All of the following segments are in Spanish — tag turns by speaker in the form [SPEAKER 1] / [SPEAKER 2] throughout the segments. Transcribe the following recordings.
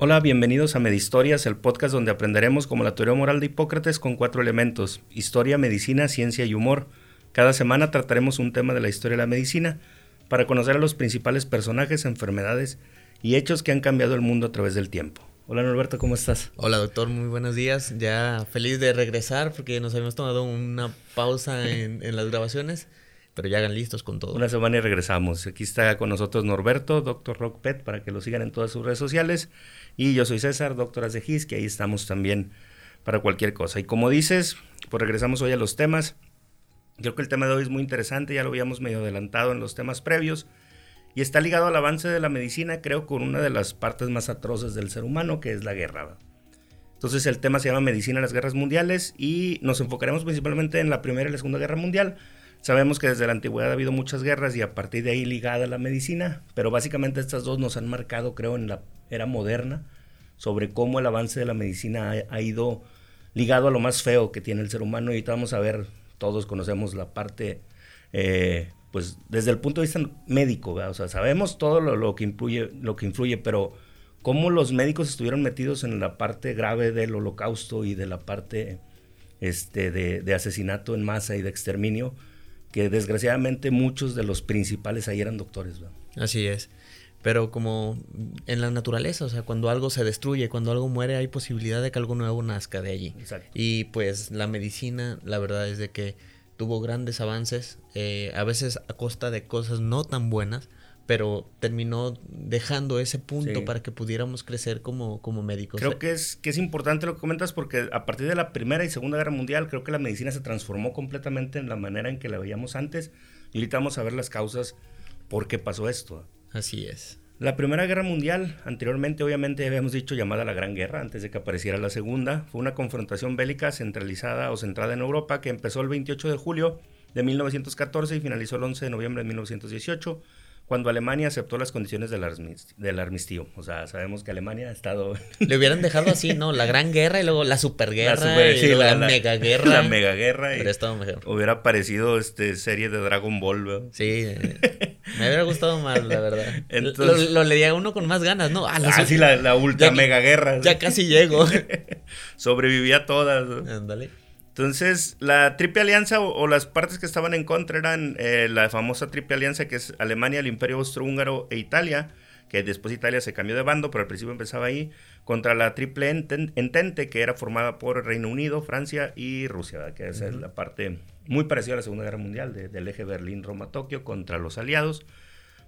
[SPEAKER 1] Hola, bienvenidos a Medistorias, el podcast donde aprenderemos como la teoría moral de Hipócrates con cuatro elementos, historia, medicina, ciencia y humor. Cada semana trataremos un tema de la historia de la medicina para conocer a los principales personajes, enfermedades y hechos que han cambiado el mundo a través del tiempo. Hola Norberto, ¿cómo estás?
[SPEAKER 2] Hola doctor, muy buenos días. Ya feliz de regresar porque nos habíamos tomado una pausa en las grabaciones pero ya hagan listos con todo.
[SPEAKER 1] Una semana y regresamos. Aquí está con nosotros Norberto, Doctor Rock Pet, para que lo sigan en todas sus redes sociales. Y yo soy César, Doctor de Gis, que ahí estamos también para cualquier cosa. Y como dices, pues regresamos hoy a los temas. Creo que el tema de hoy es muy interesante, ya lo habíamos medio adelantado en los temas previos. Y está ligado al avance de la medicina, creo, con una de las partes más atroces del ser humano, que es la guerra. Entonces el tema se llama Medicina en las Guerras Mundiales y nos enfocaremos principalmente en la Primera y la Segunda Guerra Mundial Sabemos que desde la antigüedad ha habido muchas guerras y a partir de ahí ligada la medicina, pero básicamente estas dos nos han marcado, creo, en la era moderna, sobre cómo el avance de la medicina ha, ido ligado a lo más feo que tiene el ser humano. Y vamos a ver, todos conocemos la parte, eh, pues desde el punto de vista médico, o sea, sabemos todo lo, que influye, lo que influye, pero cómo los médicos estuvieron metidos en la parte grave del holocausto y de la parte este, de asesinato en masa y de exterminio que desgraciadamente muchos de los principales ahí eran doctores.
[SPEAKER 2] Así es. Pero como en la naturaleza, o sea, cuando algo se destruye, cuando algo muere, hay posibilidad de que algo nuevo nazca de allí. Y pues la medicina, la verdad es de que tuvo grandes avances, eh, a veces a costa de cosas no tan buenas, pero terminó dejando ese punto para que pudiéramos crecer como, como médicos.
[SPEAKER 1] Creo que es, que es importante lo que comentas porque a partir de la Primera y Segunda Guerra Mundial creo que la medicina se transformó completamente en la manera en que la veíamos antes y ahorita vamos a ver las causas por qué pasó esto.
[SPEAKER 2] Así es.
[SPEAKER 1] La Primera Guerra Mundial, anteriormente obviamente habíamos dicho llamada la Gran Guerra, antes de que apareciera la Segunda, fue una confrontación bélica centralizada o centrada en Europa que empezó el 28 de julio de 1914 y finalizó el 11 de noviembre de 1918 cuando Alemania aceptó las condiciones del, armisticio. O sea, sabemos que Alemania ha estado...
[SPEAKER 2] Le hubieran dejado así, ¿no? La gran guerra y luego la superguerra la y la, mega guerra.
[SPEAKER 1] La mega guerra. Hubiera estado mejor. Hubiera parecido este, serie de Dragon Ball, ¿verdad?
[SPEAKER 2] Sí, me hubiera gustado más, la verdad. Entonces, lo, leía uno con más ganas, ¿no?
[SPEAKER 1] Ah, la, ah, sí, la, ultra mega guerra.
[SPEAKER 2] Ya casi llego.
[SPEAKER 1] Sobrevivía a todas. Ándale. Entonces, la Triple Alianza o, las partes que estaban en contra eran eh, la famosa Triple Alianza que es Alemania, el Imperio Austrohúngaro e Italia, que después Italia se cambió de bando, pero al principio empezaba ahí, contra la Triple Entente, que era formada por Reino Unido, Francia y Rusia, que es la parte muy parecida a la Segunda Guerra Mundial, del eje Berlín-Roma-Tokio contra los aliados.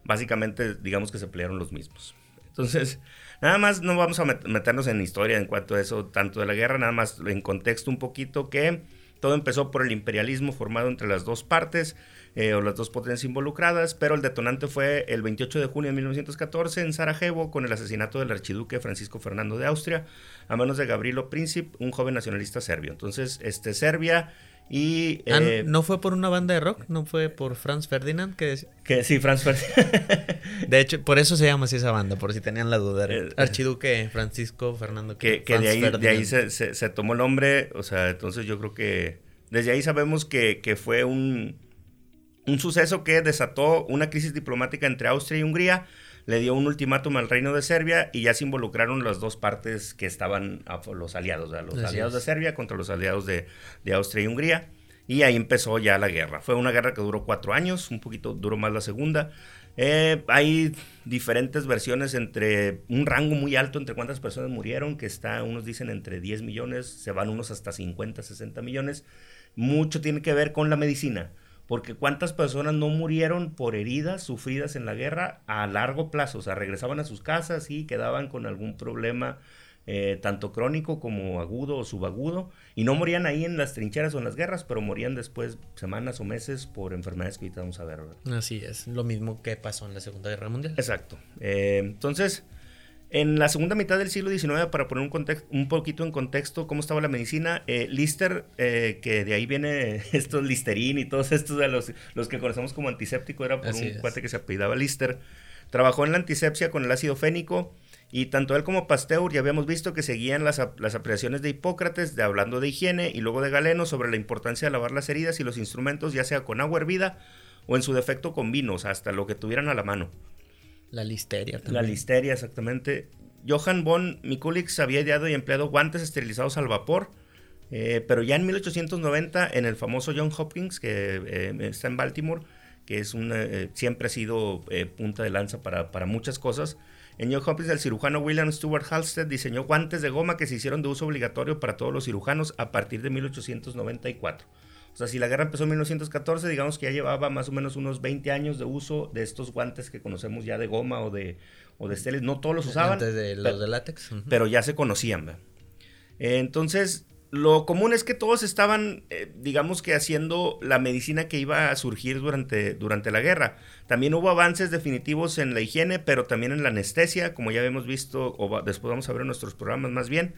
[SPEAKER 1] Básicamente, digamos que se pelearon los mismos. Entonces, nada más no vamos a meternos en historia en cuanto a eso, tanto de la guerra, nada más en contexto un poquito que todo empezó por el imperialismo formado entre las dos partes eh, o las dos potencias involucradas, pero el detonante fue el 28 de junio de 1914 en Sarajevo con el asesinato del archiduque Francisco Fernando de Austria a manos de Gabrielo Príncipe, un joven nacionalista serbio. Entonces, este, Serbia y,
[SPEAKER 2] ah, eh, ¿No fue por una banda de rock? ¿No fue por Franz Ferdinand? Que,
[SPEAKER 1] que sí, Franz Ferdinand.
[SPEAKER 2] de hecho, por eso se llama así esa banda, por si tenían la duda. Eh, Archiduque Francisco Fernando.
[SPEAKER 1] Que, que de ahí, de ahí se, se, tomó el nombre, o sea, entonces yo creo que desde ahí sabemos que, que fue un, un suceso que desató una crisis diplomática entre Austria y Hungría le dio un ultimátum al reino de Serbia y ya se involucraron las dos partes que estaban, los aliados, los aliados de Serbia contra los aliados de, Austria y Hungría. Y ahí empezó ya la guerra. Fue una guerra que duró cuatro años, un poquito duró más la segunda. Eh, hay diferentes versiones entre un rango muy alto entre cuántas personas murieron, que está, unos dicen entre 10 millones, se van unos hasta 50, 60 millones. Mucho tiene que ver con la medicina porque cuántas personas no murieron por heridas sufridas en la guerra a largo plazo, o sea, regresaban a sus casas y quedaban con algún problema eh, tanto crónico como agudo o subagudo, y no morían ahí en las trincheras o en las guerras, pero morían después semanas o meses por enfermedades que ahorita vamos a ver.
[SPEAKER 2] Así es, lo mismo que pasó en la Segunda Guerra Mundial.
[SPEAKER 1] Exacto. Eh, entonces, en la segunda mitad del siglo XIX, para poner un, un poquito en contexto cómo estaba la medicina, eh, Lister, eh, que de ahí viene estos Listerín y todos estos de los, los que conocemos como antiséptico, era por un cuate que se apellidaba Lister, trabajó en la antisepsia con el ácido fénico y tanto él como Pasteur ya habíamos visto que seguían las, las apreciaciones de Hipócrates, de hablando de higiene y luego de Galeno sobre la importancia de lavar las heridas y los instrumentos, ya sea con agua hervida o en su defecto con vinos, hasta lo que tuvieran a la mano.
[SPEAKER 2] La listeria
[SPEAKER 1] también. La listeria, exactamente. Johann von Mikulix había ideado y empleado guantes esterilizados al vapor, eh, pero ya en 1890 en el famoso John Hopkins, que eh, está en Baltimore, que es una, siempre ha sido punta de lanza para, para muchas cosas, en John Hopkins, el cirujano William Stewart Halstead diseñó guantes de goma que se hicieron de uso obligatorio para todos los cirujanos a partir de 1894. O sea, si la guerra empezó en 1914, digamos que ya llevaba más o menos unos 20 años de uso de estos guantes que conocemos ya de goma o de, o de esteles. No todos los usaban.
[SPEAKER 2] Antes de los de látex.
[SPEAKER 1] Pero ya se conocían. entonces, lo común es que todos estaban, eh, digamos que haciendo la medicina que iba a surgir durante, durante la guerra. También hubo avances definitivos en la higiene, pero también en la anestesia, como ya hemos visto, o después vamos a ver en nuestros programas más bien.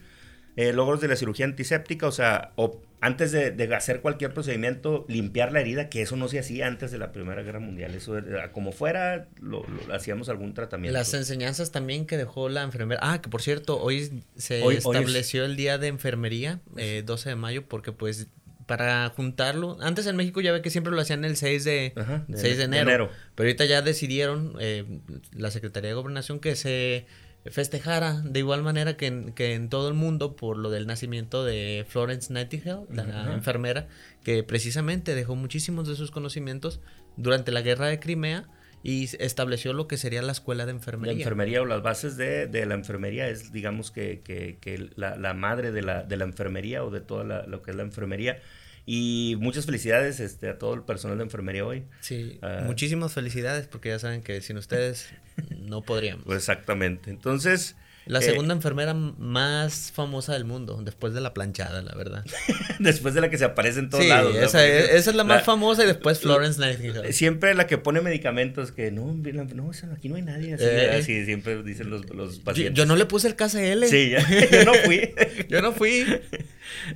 [SPEAKER 1] Eh, logros de la cirugía antiséptica, o sea, antes de, hacer cualquier procedimiento, limpiar la herida, que eso no se hacía antes de la Primera Guerra Mundial. Eso, como fuera, lo, hacíamos algún tratamiento.
[SPEAKER 2] Las enseñanzas también que dejó la enfermera. Ah, que por cierto, hoy se estableció el Día de Enfermería, 12 eh, de mayo, porque pues para juntarlo. Antes en México ya ve que siempre lo hacían el 6 de, 6 de enero, Pero ahorita ya decidieron eh, la Secretaría de Gobernación que se festejara de igual manera que en, que en todo el mundo por lo del nacimiento de Florence Nightingale, la enfermera, que precisamente dejó muchísimos de sus conocimientos durante la guerra de Crimea y estableció lo que sería la escuela de enfermería.
[SPEAKER 1] La enfermería o las bases de, de la enfermería es, digamos, que, que, que la, la, madre de la, de la enfermería o de toda lo que es la enfermería y muchas felicidades este, a todo el personal de enfermería hoy.
[SPEAKER 2] Sí, ah. muchísimas felicidades porque ya saben que sin ustedes no podríamos.
[SPEAKER 1] Pues exactamente. Entonces,
[SPEAKER 2] la eh, segunda enfermera más famosa del mundo, después de la planchada, la verdad.
[SPEAKER 1] después de la que se aparece en todos lados.
[SPEAKER 2] Esa, es, la más famosa y después Florence Nightingale.
[SPEAKER 1] Siempre la que pone medicamentos que no, no aquí no hay nadie. Así, eh. siempre dicen los, pacientes.
[SPEAKER 2] Yo, no le puse el KCL.
[SPEAKER 1] Sí, yo no fui.
[SPEAKER 2] yo no fui.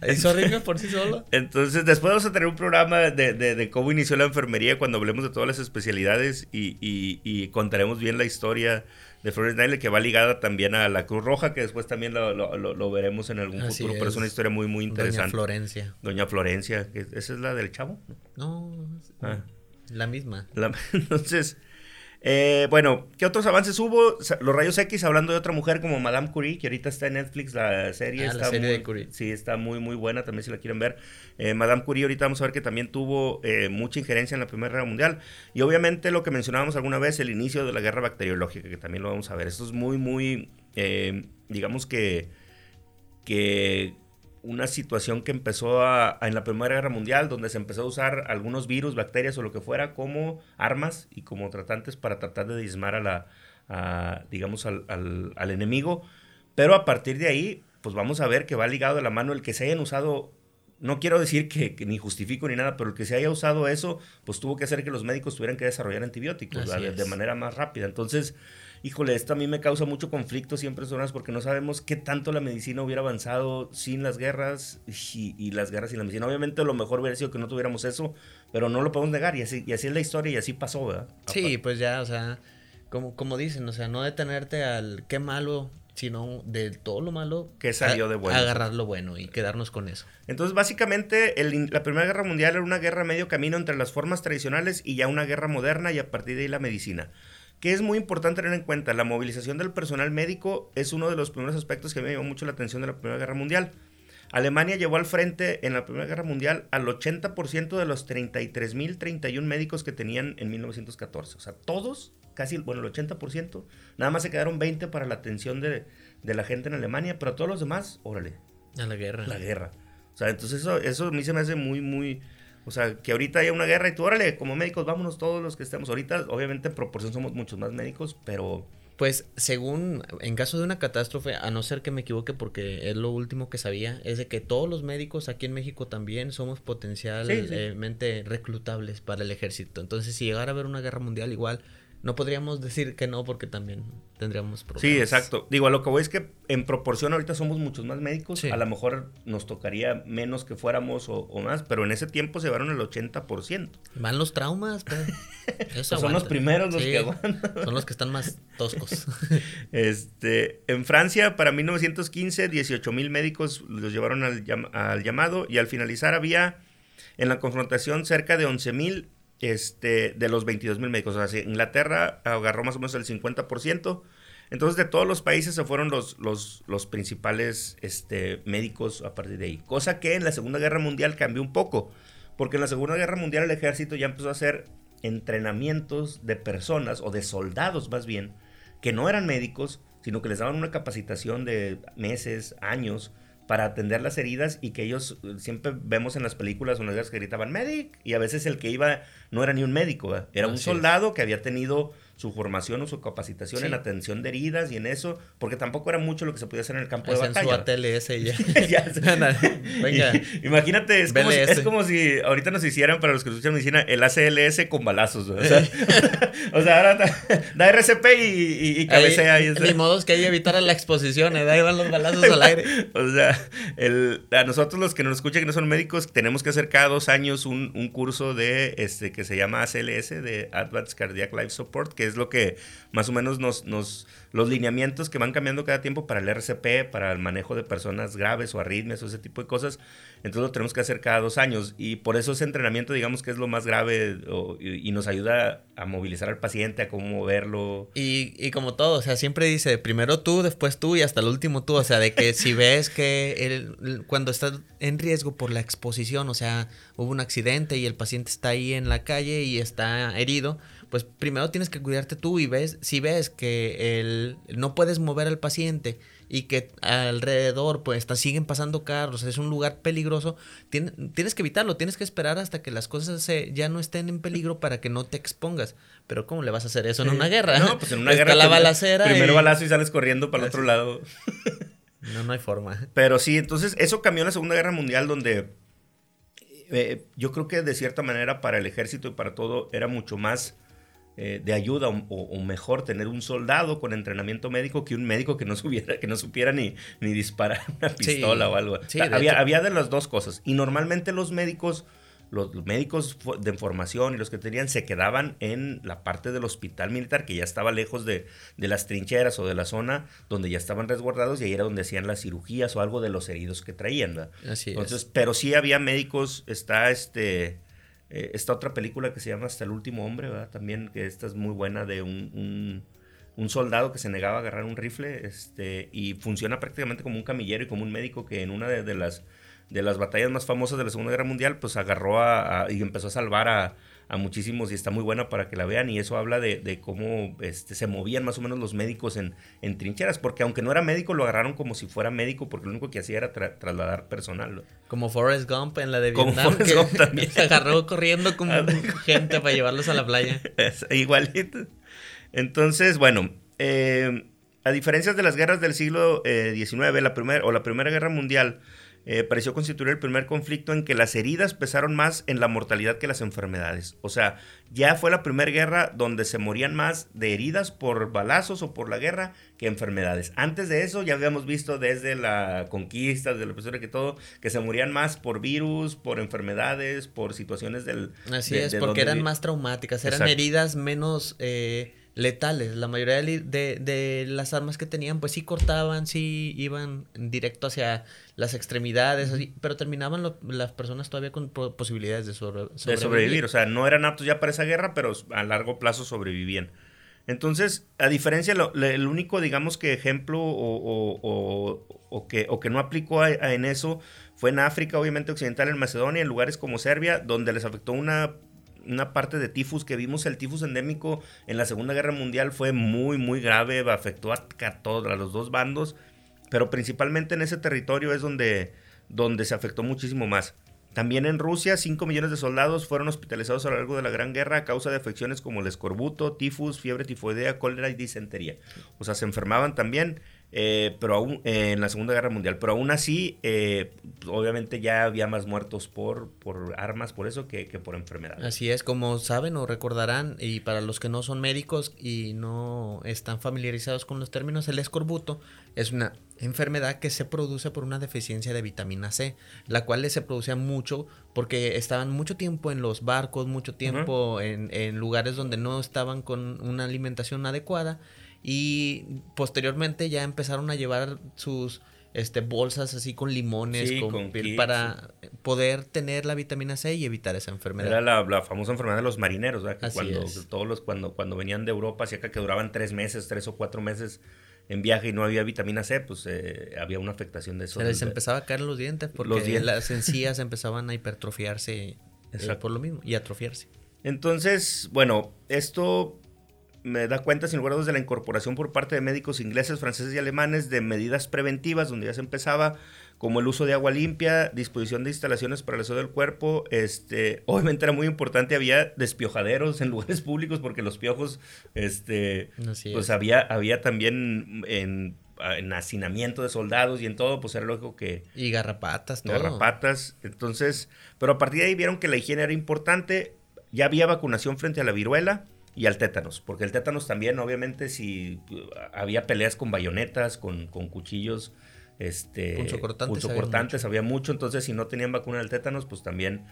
[SPEAKER 2] Hizo rico por sí solo.
[SPEAKER 1] Entonces, después vamos a tener un programa de, de, cómo inició la enfermería cuando hablemos de todas las especialidades y, y, y contaremos bien la historia de Florence Nightingale, que va ligada también a la Cruz Roja, que después también lo, lo, veremos en algún futuro, pero es una historia muy, muy interesante.
[SPEAKER 2] Doña Florencia.
[SPEAKER 1] Doña Florencia, esa es la del chavo.
[SPEAKER 2] No, ah. la misma.
[SPEAKER 1] entonces, eh, bueno, ¿qué otros avances hubo? Los rayos X, hablando de otra mujer como Madame Curie, que ahorita está en Netflix, la serie.
[SPEAKER 2] Ah,
[SPEAKER 1] está
[SPEAKER 2] la serie
[SPEAKER 1] muy,
[SPEAKER 2] de Curie.
[SPEAKER 1] Sí, está muy, muy buena, también si la quieren ver. Eh, Madame Curie, ahorita vamos a ver que también tuvo eh, mucha injerencia en la Primera Guerra Mundial. Y obviamente lo que mencionábamos alguna vez, el inicio de la guerra bacteriológica, que también lo vamos a ver. Esto es muy, muy, digamos que, que una situación que empezó en la Primera Guerra Mundial, donde se empezó a usar algunos virus, bacterias o lo que fuera como armas y como tratantes para tratar de diezmar a la, digamos, al, al, enemigo. Pero a partir de ahí, pues vamos a ver que va ligado de la mano el que se hayan usado no quiero decir que, ni justifico ni nada, pero el que se haya usado eso, pues tuvo que hacer que los médicos tuvieran que desarrollar antibióticos de, manera más rápida. Entonces, híjole, esto a mí me causa mucho conflicto siempre personas porque no sabemos qué tanto la medicina hubiera avanzado sin las guerras y, las guerras sin la medicina. Obviamente lo mejor hubiera sido que no tuviéramos eso, pero no lo podemos negar y así, y así es la historia y así pasó, ¿verdad?
[SPEAKER 2] Sí, pues ya, o sea, como, como dicen, o sea, no detenerte al qué malo sino de todo lo malo
[SPEAKER 1] que salió de bueno.
[SPEAKER 2] Agarrar lo bueno y quedarnos con eso.
[SPEAKER 1] Entonces, básicamente, la Primera Guerra Mundial era una guerra medio camino entre las formas tradicionales y ya una guerra moderna y a partir de ahí la medicina que es muy importante tener en cuenta. La movilización del personal médico es uno de los primeros aspectos que me llamó mucho la atención de la Primera Guerra Mundial. Alemania llevó al frente en la Primera Guerra Mundial al 80% de los 33.031 médicos que tenían en 1914. O sea, todos, casi, bueno, el 80%, nada más se quedaron 20 para la atención de, de la gente en Alemania, pero todos los demás, órale.
[SPEAKER 2] A la guerra.
[SPEAKER 1] La guerra. O sea, entonces eso, eso a mí se me hace muy, muy, o sea, que ahorita haya una guerra y tú, órale, como médicos, vámonos todos los que estemos ahorita. Obviamente, en proporción somos muchos más médicos, pero...
[SPEAKER 2] Pues, según, en caso de una catástrofe, a no ser que me equivoque porque es lo último que sabía, es de que todos los médicos aquí en México también somos potencialmente reclutables para el ejército. Entonces, si llegara a haber una guerra mundial, igual no podríamos decir que no porque también tendríamos
[SPEAKER 1] problemas. Sí, exacto. Digo, a lo que voy es que en proporción ahorita somos muchos más médicos. A lo mejor nos tocaría menos que fuéramos o, más, pero en ese tiempo se llevaron el 80%.
[SPEAKER 2] Van los traumas,
[SPEAKER 1] pues son los primeros los que aguantan.
[SPEAKER 2] Son los que están más toscos.
[SPEAKER 1] este, en Francia, para 1915, 18 mil médicos los llevaron al, al llamado y al finalizar había en la confrontación cerca de 11 mil este, de los 22 mil médicos. O sea, Inglaterra agarró más o menos el 50%, Entonces, de todos los países se fueron los, los, principales este, médicos a partir de ahí. Cosa que en la Segunda Guerra Mundial cambió un poco. Porque en la Segunda Guerra Mundial el ejército ya empezó a hacer entrenamientos de personas, o de soldados más bien, que no eran médicos, sino que les daban una capacitación de meses, años, para atender las heridas y que ellos eh, siempre vemos en las películas unas que gritaban medic y a veces el que iba no era ni un médico, era un soldado que había tenido su formación o su capacitación en atención de heridas y en eso, porque tampoco era mucho lo que se podía hacer en el campo de batalla.
[SPEAKER 2] En su ya.
[SPEAKER 1] Venga. Imagínate, es como, si, ahorita nos hicieran, para los que escuchan medicina, el ACLS con balazos. O sea, o sea ahora da, RCP y, y, cabecea.
[SPEAKER 2] Ni modo es que hay que evitar la exposición, ¿eh? ahí van los balazos al aire.
[SPEAKER 1] o sea, el, a nosotros los que nos escuchan que no son médicos, tenemos que hacer cada dos años un, un curso de este que se llama ACLS, de Advanced Cardiac Life Support, que es lo que más o menos nos, los lineamientos que van cambiando cada tiempo para el RCP, para el manejo de personas graves o arritmias o ese tipo de cosas. Entonces lo tenemos que hacer cada dos años y por eso ese entrenamiento digamos que es lo más grave y, nos ayuda a movilizar al paciente, a cómo moverlo.
[SPEAKER 2] Y, y, como todo, o sea, siempre dice primero tú, después tú y hasta el último tú. O sea, de que si ves que el, cuando estás en riesgo por la exposición, o sea, hubo un accidente y el paciente está ahí en la calle y está herido, pues primero tienes que cuidarte tú y ves, si ves que el, no puedes mover al paciente y que alrededor pues siguen pasando carros, es un lugar peligroso, tienes que evitarlo, tienes que esperar hasta que las cosas se, ya no estén en peligro para que no te expongas. Pero ¿cómo le vas a hacer eso en una guerra?
[SPEAKER 1] No, pues en una guerra.
[SPEAKER 2] la balacera.
[SPEAKER 1] Primero balazo y sales corriendo para el otro lado.
[SPEAKER 2] No, no hay forma.
[SPEAKER 1] Pero sí, entonces eso cambió en la Segunda Guerra Mundial donde eh, yo creo que de cierta manera para el ejército y para todo era mucho más eh, de ayuda o, mejor tener un soldado con entrenamiento médico que un médico que no supiera, que no supiera ni, ni disparar una pistola o algo. había, había de las dos cosas. Y normalmente los médicos los médicos de formación y los que tenían se quedaban en la parte del hospital militar que ya estaba lejos de, de, las trincheras o de la zona donde ya estaban resguardados y ahí era donde hacían las cirugías o algo de los heridos que traían.
[SPEAKER 2] Así
[SPEAKER 1] Entonces, Pero sí había médicos, está este eh, esta otra película que se llama Hasta el último hombre, ¿verdad? También, que esta es muy buena de un, un, soldado que se negaba a agarrar un rifle este, y funciona prácticamente como un camillero y como un médico que en una de, las, de las batallas más famosas de la Segunda Guerra Mundial, pues agarró a, y empezó a salvar a, a muchísimos y está muy buena para que la vean y eso habla de, cómo este, se movían más o menos los médicos en, en, trincheras, porque aunque no era médico lo agarraron como si fuera médico porque lo único que hacía era trasladar personal.
[SPEAKER 2] Como Forrest Gump en la de Vietnam, que también. se agarró corriendo como gente para llevarlos a la playa.
[SPEAKER 1] igualito. Entonces, bueno, eh, a diferencia de las guerras del siglo XIX, eh, la primera o la Primera Guerra Mundial, eh, pareció constituir el primer conflicto en que las heridas pesaron más en la mortalidad que las enfermedades. O sea, ya fue la primera guerra donde se morían más de heridas por balazos o por la guerra que enfermedades. Antes de eso ya habíamos visto desde la conquista, desde la persona que todo, que se morían más por virus, por enfermedades, por situaciones del...
[SPEAKER 2] Así es, porque eran más traumáticas, eran heridas menos... Eh, letales. La mayoría de, de, las armas que tenían, pues sí cortaban, sí iban directo hacia las extremidades, pero terminaban las personas todavía con posibilidades de, sobrevivir.
[SPEAKER 1] O sea, no eran aptos ya para esa guerra, pero a largo plazo sobrevivían. Entonces, a diferencia, lo, el único, digamos que ejemplo o, o, o que no aplicó en eso fue en África, obviamente occidental, en Macedonia, en lugares como Serbia, donde les afectó una una parte de tifus que vimos, el tifus endémico en la Segunda Guerra Mundial fue muy, muy grave, afectó a, todos, los dos bandos, pero principalmente en ese territorio es donde, donde se afectó muchísimo más. También en Rusia, 5 millones de soldados fueron hospitalizados a lo largo de la Gran Guerra a causa de afecciones como el escorbuto, tifus, fiebre tifoidea, cólera y disentería. O sea, se enfermaban también eh, pero aún eh, en la Segunda Guerra Mundial. Pero aún así, eh, obviamente ya había más muertos por, por armas, por eso, que, por enfermedades.
[SPEAKER 2] Así es, como saben o recordarán, y para los que no son médicos y no están familiarizados con los términos, el escorbuto es una enfermedad que se produce por una deficiencia de vitamina C, la cual se producía mucho porque estaban mucho tiempo en los barcos, mucho tiempo en, en lugares donde no estaban con una alimentación adecuada y posteriormente ya empezaron a llevar sus este, bolsas así con limones, con, para poder tener la vitamina C y evitar esa enfermedad.
[SPEAKER 1] Era la, famosa enfermedad de los marineros, ¿verdad? cuando, Todos los, cuando, cuando venían de Europa, hacia acá que duraban tres meses, tres o cuatro meses en viaje y no había vitamina C, pues eh, había una afectación de eso.
[SPEAKER 2] Se les empezaba a caer los dientes porque las encías empezaban a hipertrofiarse eh, por lo mismo y atrofiarse.
[SPEAKER 1] Entonces, bueno, esto me da cuenta, sin lugar a dudas, de la incorporación por parte de médicos ingleses, franceses y alemanes de medidas preventivas, donde ya se empezaba, como el uso de agua limpia, disposición de instalaciones para el aseo del cuerpo. Este, obviamente era muy importante, había despiojaderos en lugares públicos, porque los piojos, este, pues había, había también en, en hacinamiento de soldados y en todo, pues era lógico que...
[SPEAKER 2] Y garrapatas,
[SPEAKER 1] todo. Garrapatas. Entonces, pero a partir de ahí vieron que la higiene era importante, ya había vacunación frente a la viruela y al tétanos, porque el tétanos también, obviamente, si había peleas con bayonetas, con, con cuchillos, este, punzocortantes, había, mucho, entonces si no tenían vacuna del tétanos, pues también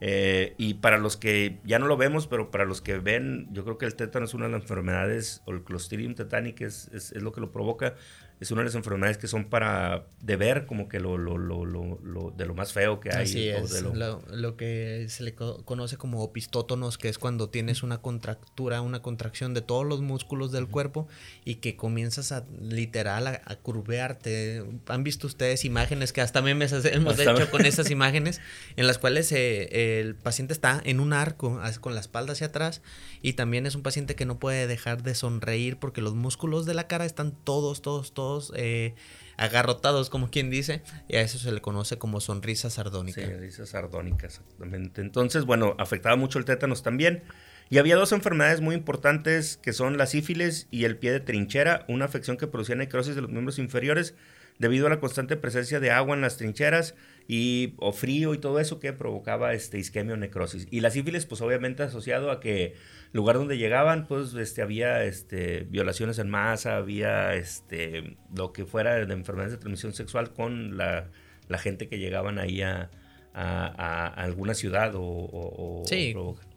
[SPEAKER 1] eh, y para los que ya no lo vemos, pero para los que ven, yo creo que el tétano es una de las enfermedades, o el Clostridium tetanic es, es, es, lo que lo provoca, es una de las enfermedades que son para de ver como que lo, lo, lo, lo de lo más feo que hay.
[SPEAKER 2] Así es, lo... que se le conoce como opistótonos, que es cuando tienes una contractura, una contracción de todos los músculos del cuerpo y que comienzas a literal a, curvearte. Han visto ustedes imágenes que hasta memes hemos hecho con esas imágenes en las cuales eh, el paciente está en un arco con la espalda hacia atrás y también es un paciente que no puede dejar de sonreír porque los músculos de la cara están todos, todos, todos eh, agarrotados, como quien dice, y a eso se le conoce como sonrisa sardónica.
[SPEAKER 1] Sí, sonrisa sardónica, exactamente. Entonces, bueno, afectaba mucho el tétanos también. Y había dos enfermedades muy importantes que son la sífilis y el pie de trinchera, una afección que producía necrosis de los miembros inferiores debido a la constante presencia de agua en las trincheras y o frío y todo eso que provocaba este isquemia o necrosis. Y la sífilis pues obviamente asociado a que lugar donde llegaban, pues este, había este, violaciones en masa, había este, lo que fuera de enfermedades de transmisión sexual con la, gente que llegaban ahí a, alguna ciudad o...
[SPEAKER 2] sí,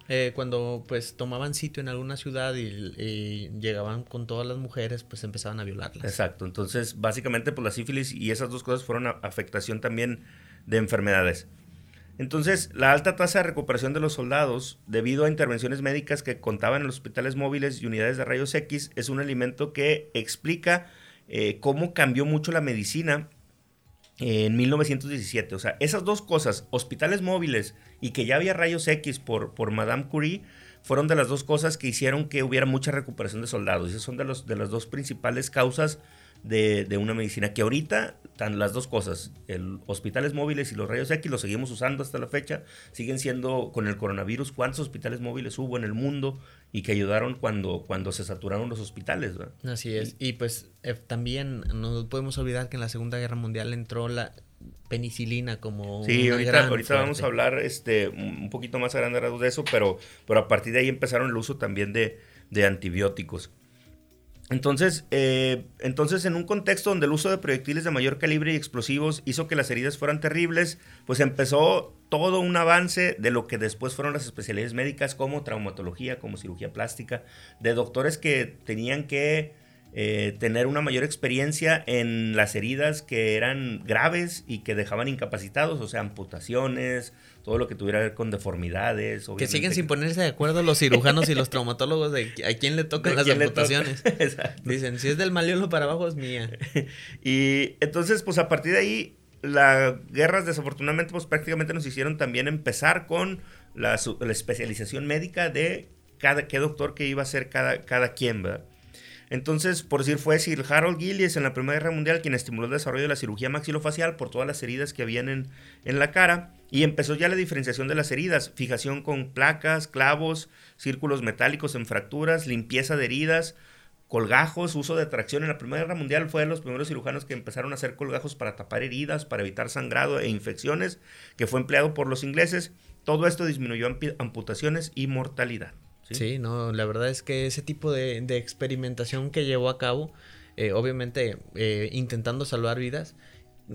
[SPEAKER 2] eh, cuando pues tomaban sitio en alguna ciudad y, y, llegaban con todas las mujeres, pues empezaban a violarlas.
[SPEAKER 1] Exacto, entonces básicamente pues la sífilis y esas dos cosas fueron afectación también de enfermedades. Entonces, la alta tasa de recuperación de los soldados, debido a intervenciones médicas que contaban en los hospitales móviles y unidades de rayos X, es un elemento que explica eh, cómo cambió mucho la medicina en 1917. O sea, esas dos cosas, hospitales móviles y que ya había rayos X por, por Madame Curie, fueron de las dos cosas que hicieron que hubiera mucha recuperación de soldados. Esas son de, los, de las dos principales causas de, una medicina que ahorita están las dos cosas, el hospitales móviles y los rayos X los seguimos usando hasta la fecha, siguen siendo con el coronavirus cuántos hospitales móviles hubo en el mundo y que ayudaron cuando, cuando se saturaron los hospitales.
[SPEAKER 2] Así es, y, pues eh, también no podemos olvidar que en la Segunda Guerra Mundial entró la penicilina como
[SPEAKER 1] sí ahorita, ahorita vamos a hablar este un poquito más a grande de eso pero pero a partir de ahí empezaron el uso también de, de antibióticos entonces, eh, entonces, en un contexto donde el uso de proyectiles de mayor calibre y explosivos hizo que las heridas fueran terribles, pues empezó todo un avance de lo que después fueron las especialidades médicas como traumatología, como cirugía plástica, de doctores que tenían que eh, tener una mayor experiencia en las heridas que eran graves y que dejaban incapacitados, o sea, amputaciones, todo lo que tuviera que ver con deformidades.
[SPEAKER 2] Que siguen sin ponerse de acuerdo los cirujanos y los traumatólogos de a quién le tocan las amputaciones. Dicen, si es del maliolo para abajo es mía.
[SPEAKER 1] y entonces, pues a partir de ahí, las guerras desafortunadamente pues prácticamente nos hicieron también empezar con la, especialización médica de cada qué doctor que iba a ser cada, cada quien, ¿verdad? Entonces, por decir, fue Sir Harold Gillies en la Primera Guerra Mundial quien estimuló el desarrollo de la cirugía maxilofacial por todas las heridas que habían en, en la cara y empezó ya la diferenciación de las heridas, fijación con placas, clavos, círculos metálicos en fracturas, limpieza de heridas, colgajos, uso de tracción. En la Primera Guerra Mundial fue de los primeros cirujanos que empezaron a hacer colgajos para tapar heridas, para evitar sangrado e infecciones, que fue empleado por los ingleses. Todo esto disminuyó amputaciones y mortalidad.
[SPEAKER 2] ¿Sí? no, la verdad es que ese tipo de, experimentación que llevó a cabo, eh, obviamente eh, intentando salvar vidas,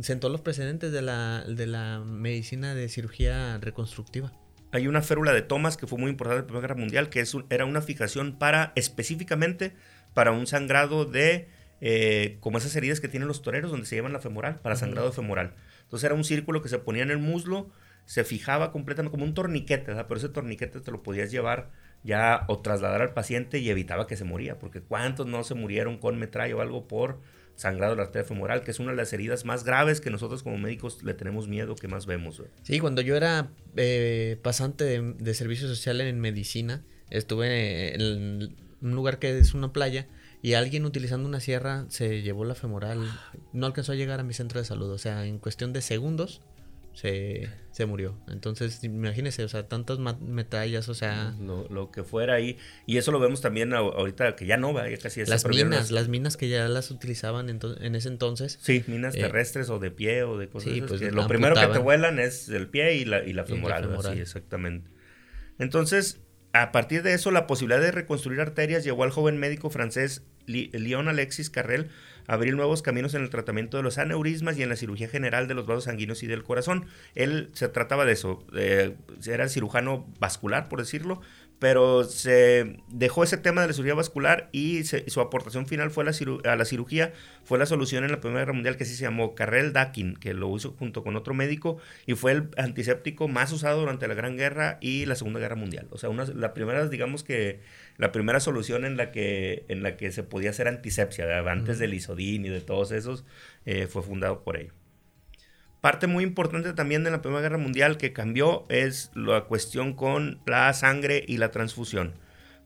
[SPEAKER 2] sentó los precedentes de la, de la medicina de cirugía reconstructiva.
[SPEAKER 1] Hay una férula de Thomas que fue muy importante en la Primera Guerra Mundial, que es era una fijación para específicamente para un sangrado de eh, como esas heridas que tienen los toreros donde se llevan la femoral, para sangrado femoral. Entonces era un círculo que se ponía en el muslo, se fijaba completamente como un torniquete, ¿verdad? pero ese torniquete te lo podías llevar ya o trasladar al paciente y evitaba que se moría, porque cuántos no se murieron con metralla o algo por sangrado de la arteria femoral, que es una de las heridas más graves que nosotros como médicos le tenemos miedo, que más vemos.
[SPEAKER 2] Sí, cuando yo era eh, pasante de, de, servicio social en medicina, estuve en un lugar que es una playa y alguien utilizando una sierra se llevó la femoral, no alcanzó a llegar a mi centro de salud, o sea, en cuestión de segundos se, se murió. Entonces, imagínese, o sea, tantas metrallas, o sea...
[SPEAKER 1] Lo, que fuera ahí. Y eso lo vemos también ahorita, que ya no va, ya casi...
[SPEAKER 2] Las minas, las... minas que ya las utilizaban en, ese entonces.
[SPEAKER 1] Sí, minas eh, terrestres o de pie o de cosas sí, pues, Lo primero que te vuelan es el pie y la, y la femoral. Sí, exactamente. Entonces, a partir de eso, la posibilidad de reconstruir arterias llevó al joven médico francés Leon Alexis Carrel abrir nuevos caminos en el tratamiento de los aneurismas y en la cirugía general de los vasos sanguíneos y del corazón. Él se trataba de eso, era cirujano vascular, por decirlo, pero se dejó ese tema de la cirugía vascular y su aportación final fue a la cirugía, fue la solución en la Primera Guerra Mundial que sí se llamó Carrel Dakin, que lo hizo junto con otro médico y fue el antiséptico más usado durante la Gran Guerra y la Segunda Guerra Mundial. O sea, una, la primera, digamos que la primera solución en la que, en la que se podía hacer antisepsia, antes del isodín y de todos esos, eh, fue fundado por ello. Parte muy importante también de la Primera Guerra Mundial que cambió es la cuestión con la sangre y la transfusión.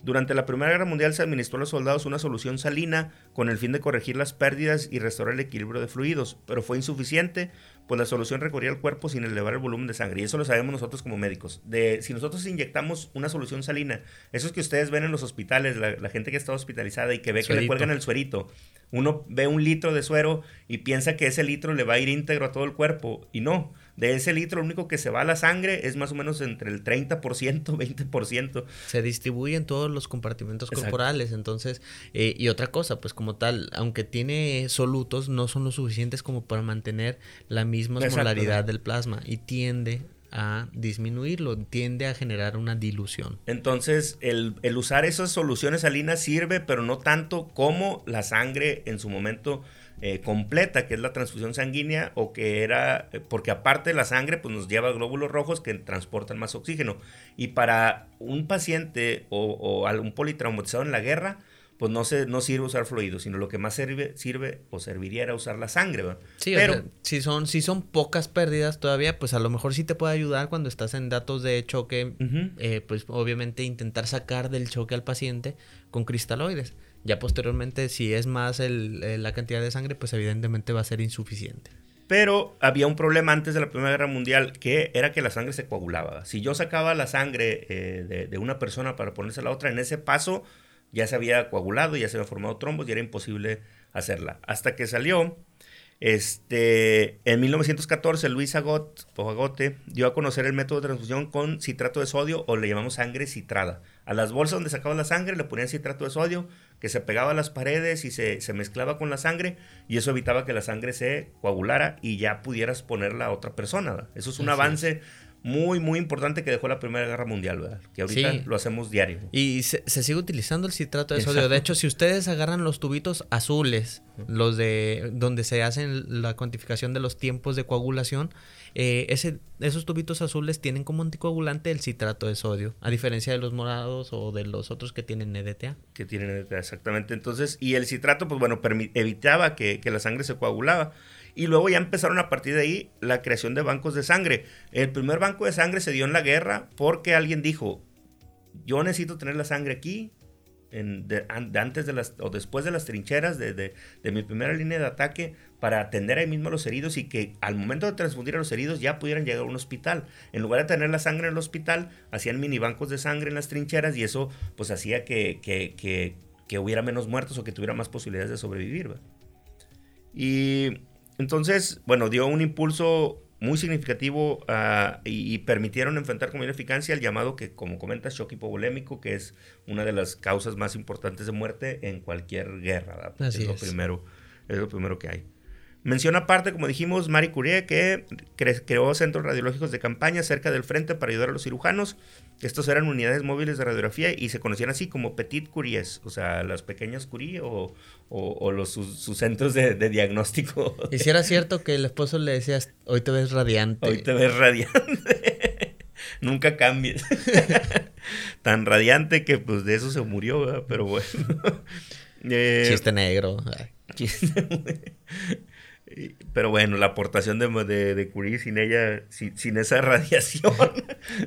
[SPEAKER 1] Durante la Primera Guerra Mundial se administró a los soldados una solución salina con el fin de corregir las pérdidas y restaurar el equilibrio de fluidos, pero fue insuficiente pues la solución recorría el cuerpo sin elevar el volumen de sangre. Y eso lo sabemos nosotros como médicos. De, si nosotros inyectamos una solución salina, eso es que ustedes ven en los hospitales, la, gente que está hospitalizada y que ve que le cuelgan el suerito, uno ve un litro de suero y piensa que ese litro le va a ir íntegro a todo el cuerpo. Y no, de ese litro lo único que se va a la sangre es más o menos entre el 30%, 20%.
[SPEAKER 2] Se distribuye en todos los compartimentos corporales. Entonces, eh, y otra cosa, pues como tal, aunque tiene solutos, no son lo suficientes como para mantener la misma molaridad del plasma y tiende a disminuirlo, tiende a generar una dilución.
[SPEAKER 1] Entonces, el, usar esas soluciones salinas sirve, pero no tanto como la sangre en su momento eh, completa, que es la transfusión sanguínea, o que era, eh, porque aparte la sangre pues, nos lleva glóbulos rojos que transportan más oxígeno. Y para un paciente o, o un politraumatizado en la guerra, pues no, se, no sirve usar fluidos, sino lo que más sirve, sirve o serviría era usar la sangre. ¿verdad?
[SPEAKER 2] Sí, pero si, son, si son pocas pérdidas todavía, pues a lo mejor sí te puede ayudar cuando estás en datos de choque, eh, pues obviamente intentar sacar del choque al paciente con cristaloides. Ya posteriormente, si es más el, la cantidad de sangre, pues evidentemente va a ser insuficiente.
[SPEAKER 1] Pero había un problema antes de la Primera Guerra Mundial que era que la sangre se coagulaba. Si yo sacaba la sangre eh, de, una persona para ponerse a la otra, en ese paso ya se había coagulado, ya se había formado trombos y era imposible hacerla. Hasta que salió, este, en 1914 Luis Agot, Agote dio a conocer el método de transfusión con citrato de sodio o le llamamos sangre citrada. A las bolsas donde sacaba la sangre le ponían citrato de sodio que se pegaba a las paredes y se, mezclaba con la sangre y eso evitaba que la sangre se coagulara y ya pudieras ponerla a otra persona. Eso es un avance muy, muy importante que dejó la Primera Guerra Mundial, ¿verdad? Que ahorita lo hacemos diario.
[SPEAKER 2] Y se, sigue utilizando el citrato de sodio. De hecho, si ustedes agarran los tubitos azules, los de donde se hacen la cuantificación de los tiempos de coagulación, eh, ese, esos tubitos azules tienen como anticoagulante el citrato de sodio, a diferencia de los morados o de los otros que tienen EDTA.
[SPEAKER 1] Que tienen EDTA, exactamente. Entonces, y el citrato, pues bueno, evitaba que, que la sangre se coagulaba. Y luego ya empezaron a partir de ahí la creación de bancos de sangre. El primer banco de sangre se dio en la guerra porque alguien dijo, yo necesito tener la sangre aquí, antes de las, o después de las trincheras de, de, mi primera línea de ataque, para atender ahí mismo a los heridos y que al momento de transfundir a los heridos ya pudieran llegar a un hospital. En lugar de tener la sangre en el hospital, hacían mini bancos de sangre en las trincheras y eso pues hacía que, que, que, que hubiera menos muertos o que tuviera más posibilidades de sobrevivir. Y entonces, bueno, dio un impulso muy significativo ah, y, permitieron enfrentar con mayor eficacia el llamado que, como comenta, shock hipovolémico, que es una de las causas más importantes de muerte en cualquier guerra. es, Lo primero, es lo primero que hay. Menciona aparte, como dijimos, Marie Curie, que creó centros radiológicos de campaña cerca del frente para ayudar a los cirujanos. Estos eran unidades móviles de radiografía y se conocían así como Petit Curies, o sea, las pequeñas Curie o, los, sus, centros de, diagnóstico.
[SPEAKER 2] ¿Y si era cierto que el esposo le decía, hoy te ves radiante?
[SPEAKER 1] Hoy te ves radiante. Nunca cambies. Tan radiante que pues de eso se murió, pero bueno.
[SPEAKER 2] Chiste negro.
[SPEAKER 1] Chiste pero bueno, la aportación de, de, Curie sin ella, sin, esa radiación,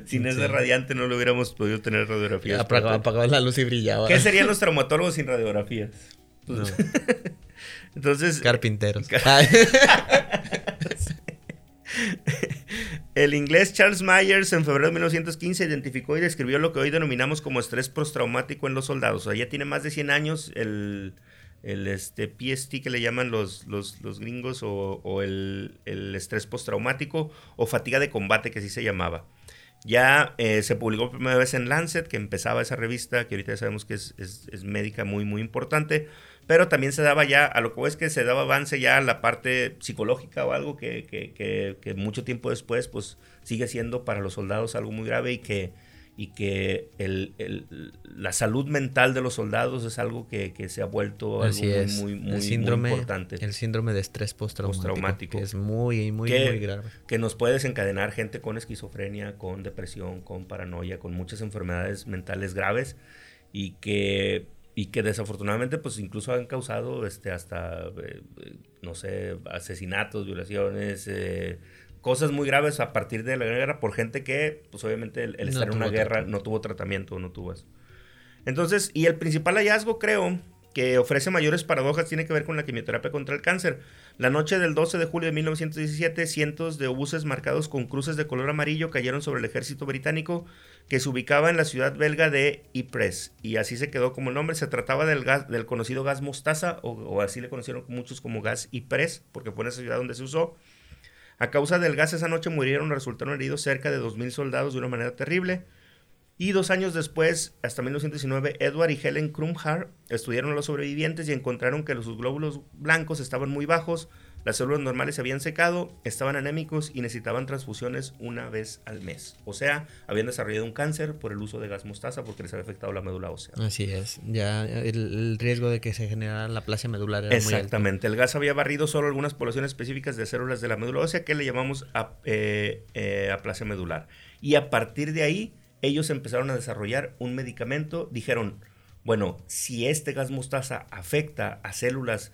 [SPEAKER 1] sin ese radiante no lo hubiéramos podido tener radiografías.
[SPEAKER 2] Apagaba, la luz y brillaba.
[SPEAKER 1] ¿Qué serían los traumatólogos sin radiografías? Pues, entonces...
[SPEAKER 2] Carpinteros.
[SPEAKER 1] El inglés Charles Myers en febrero de 1915 identificó y describió lo que hoy denominamos como estrés postraumático en los soldados. O sea, ya tiene más de 100 años el el este, PST que le llaman los, los, gringos o, el, estrés postraumático o fatiga de combate que así se llamaba. Ya eh, se publicó por primera vez en Lancet, que empezaba esa revista, que ahorita ya sabemos que es, médica muy, muy importante, pero también se daba ya, a lo que es que se daba avance ya a la parte psicológica o algo que, que mucho tiempo después pues sigue siendo para los soldados algo muy grave y que y que el, la salud mental de los soldados es algo que, se ha vuelto algo muy, muy,
[SPEAKER 2] síndrome,
[SPEAKER 1] importante.
[SPEAKER 2] El síndrome de estrés postraumático, que es muy, muy, muy grave.
[SPEAKER 1] Que nos puede desencadenar gente con esquizofrenia, con depresión, con paranoia, con muchas enfermedades mentales graves y que, y que desafortunadamente pues incluso han causado este, hasta, eh, no sé, asesinatos, violaciones, eh, cosas muy graves a partir de la guerra por gente que, pues obviamente, el, estar en una guerra no tuvo tratamiento, no tuvo eso. Entonces, y el principal hallazgo, creo, que ofrece mayores paradojas tiene que ver con la quimioterapia contra el cáncer. La noche del 12 de julio de 1917, cientos de obuses marcados con cruces de color amarillo cayeron sobre el ejército británico que se ubicaba en la ciudad belga de Ypres. Y así se quedó como el nombre. Se trataba del, gas, del conocido gas mostaza, o, o así le conocieron muchos como gas Ypres, porque fue en esa ciudad donde se usó. A causa del gas esa noche murieron resultaron heridos cerca de 2.000 soldados de una manera terrible. Y dos años después, hasta 1919, Edward y Helen Krumhar estudiaron a los sobrevivientes y encontraron que sus glóbulos blancos estaban muy bajos, las células normales se habían secado, estaban anémicos y necesitaban transfusiones una vez al mes. O sea, habían desarrollado un cáncer por el uso de gas mostaza porque les había afectado la médula ósea.
[SPEAKER 2] Así es. Ya el, riesgo de que se generara la plasia medular
[SPEAKER 1] era Exactamente. Muy El gas había barrido solo algunas poblaciones específicas de células de la médula ósea que le llamamos a, eh, eh, aplasia medular. Y a partir de ahí, ellos empezaron a desarrollar un medicamento. Dijeron, bueno, si este gas mostaza afecta a células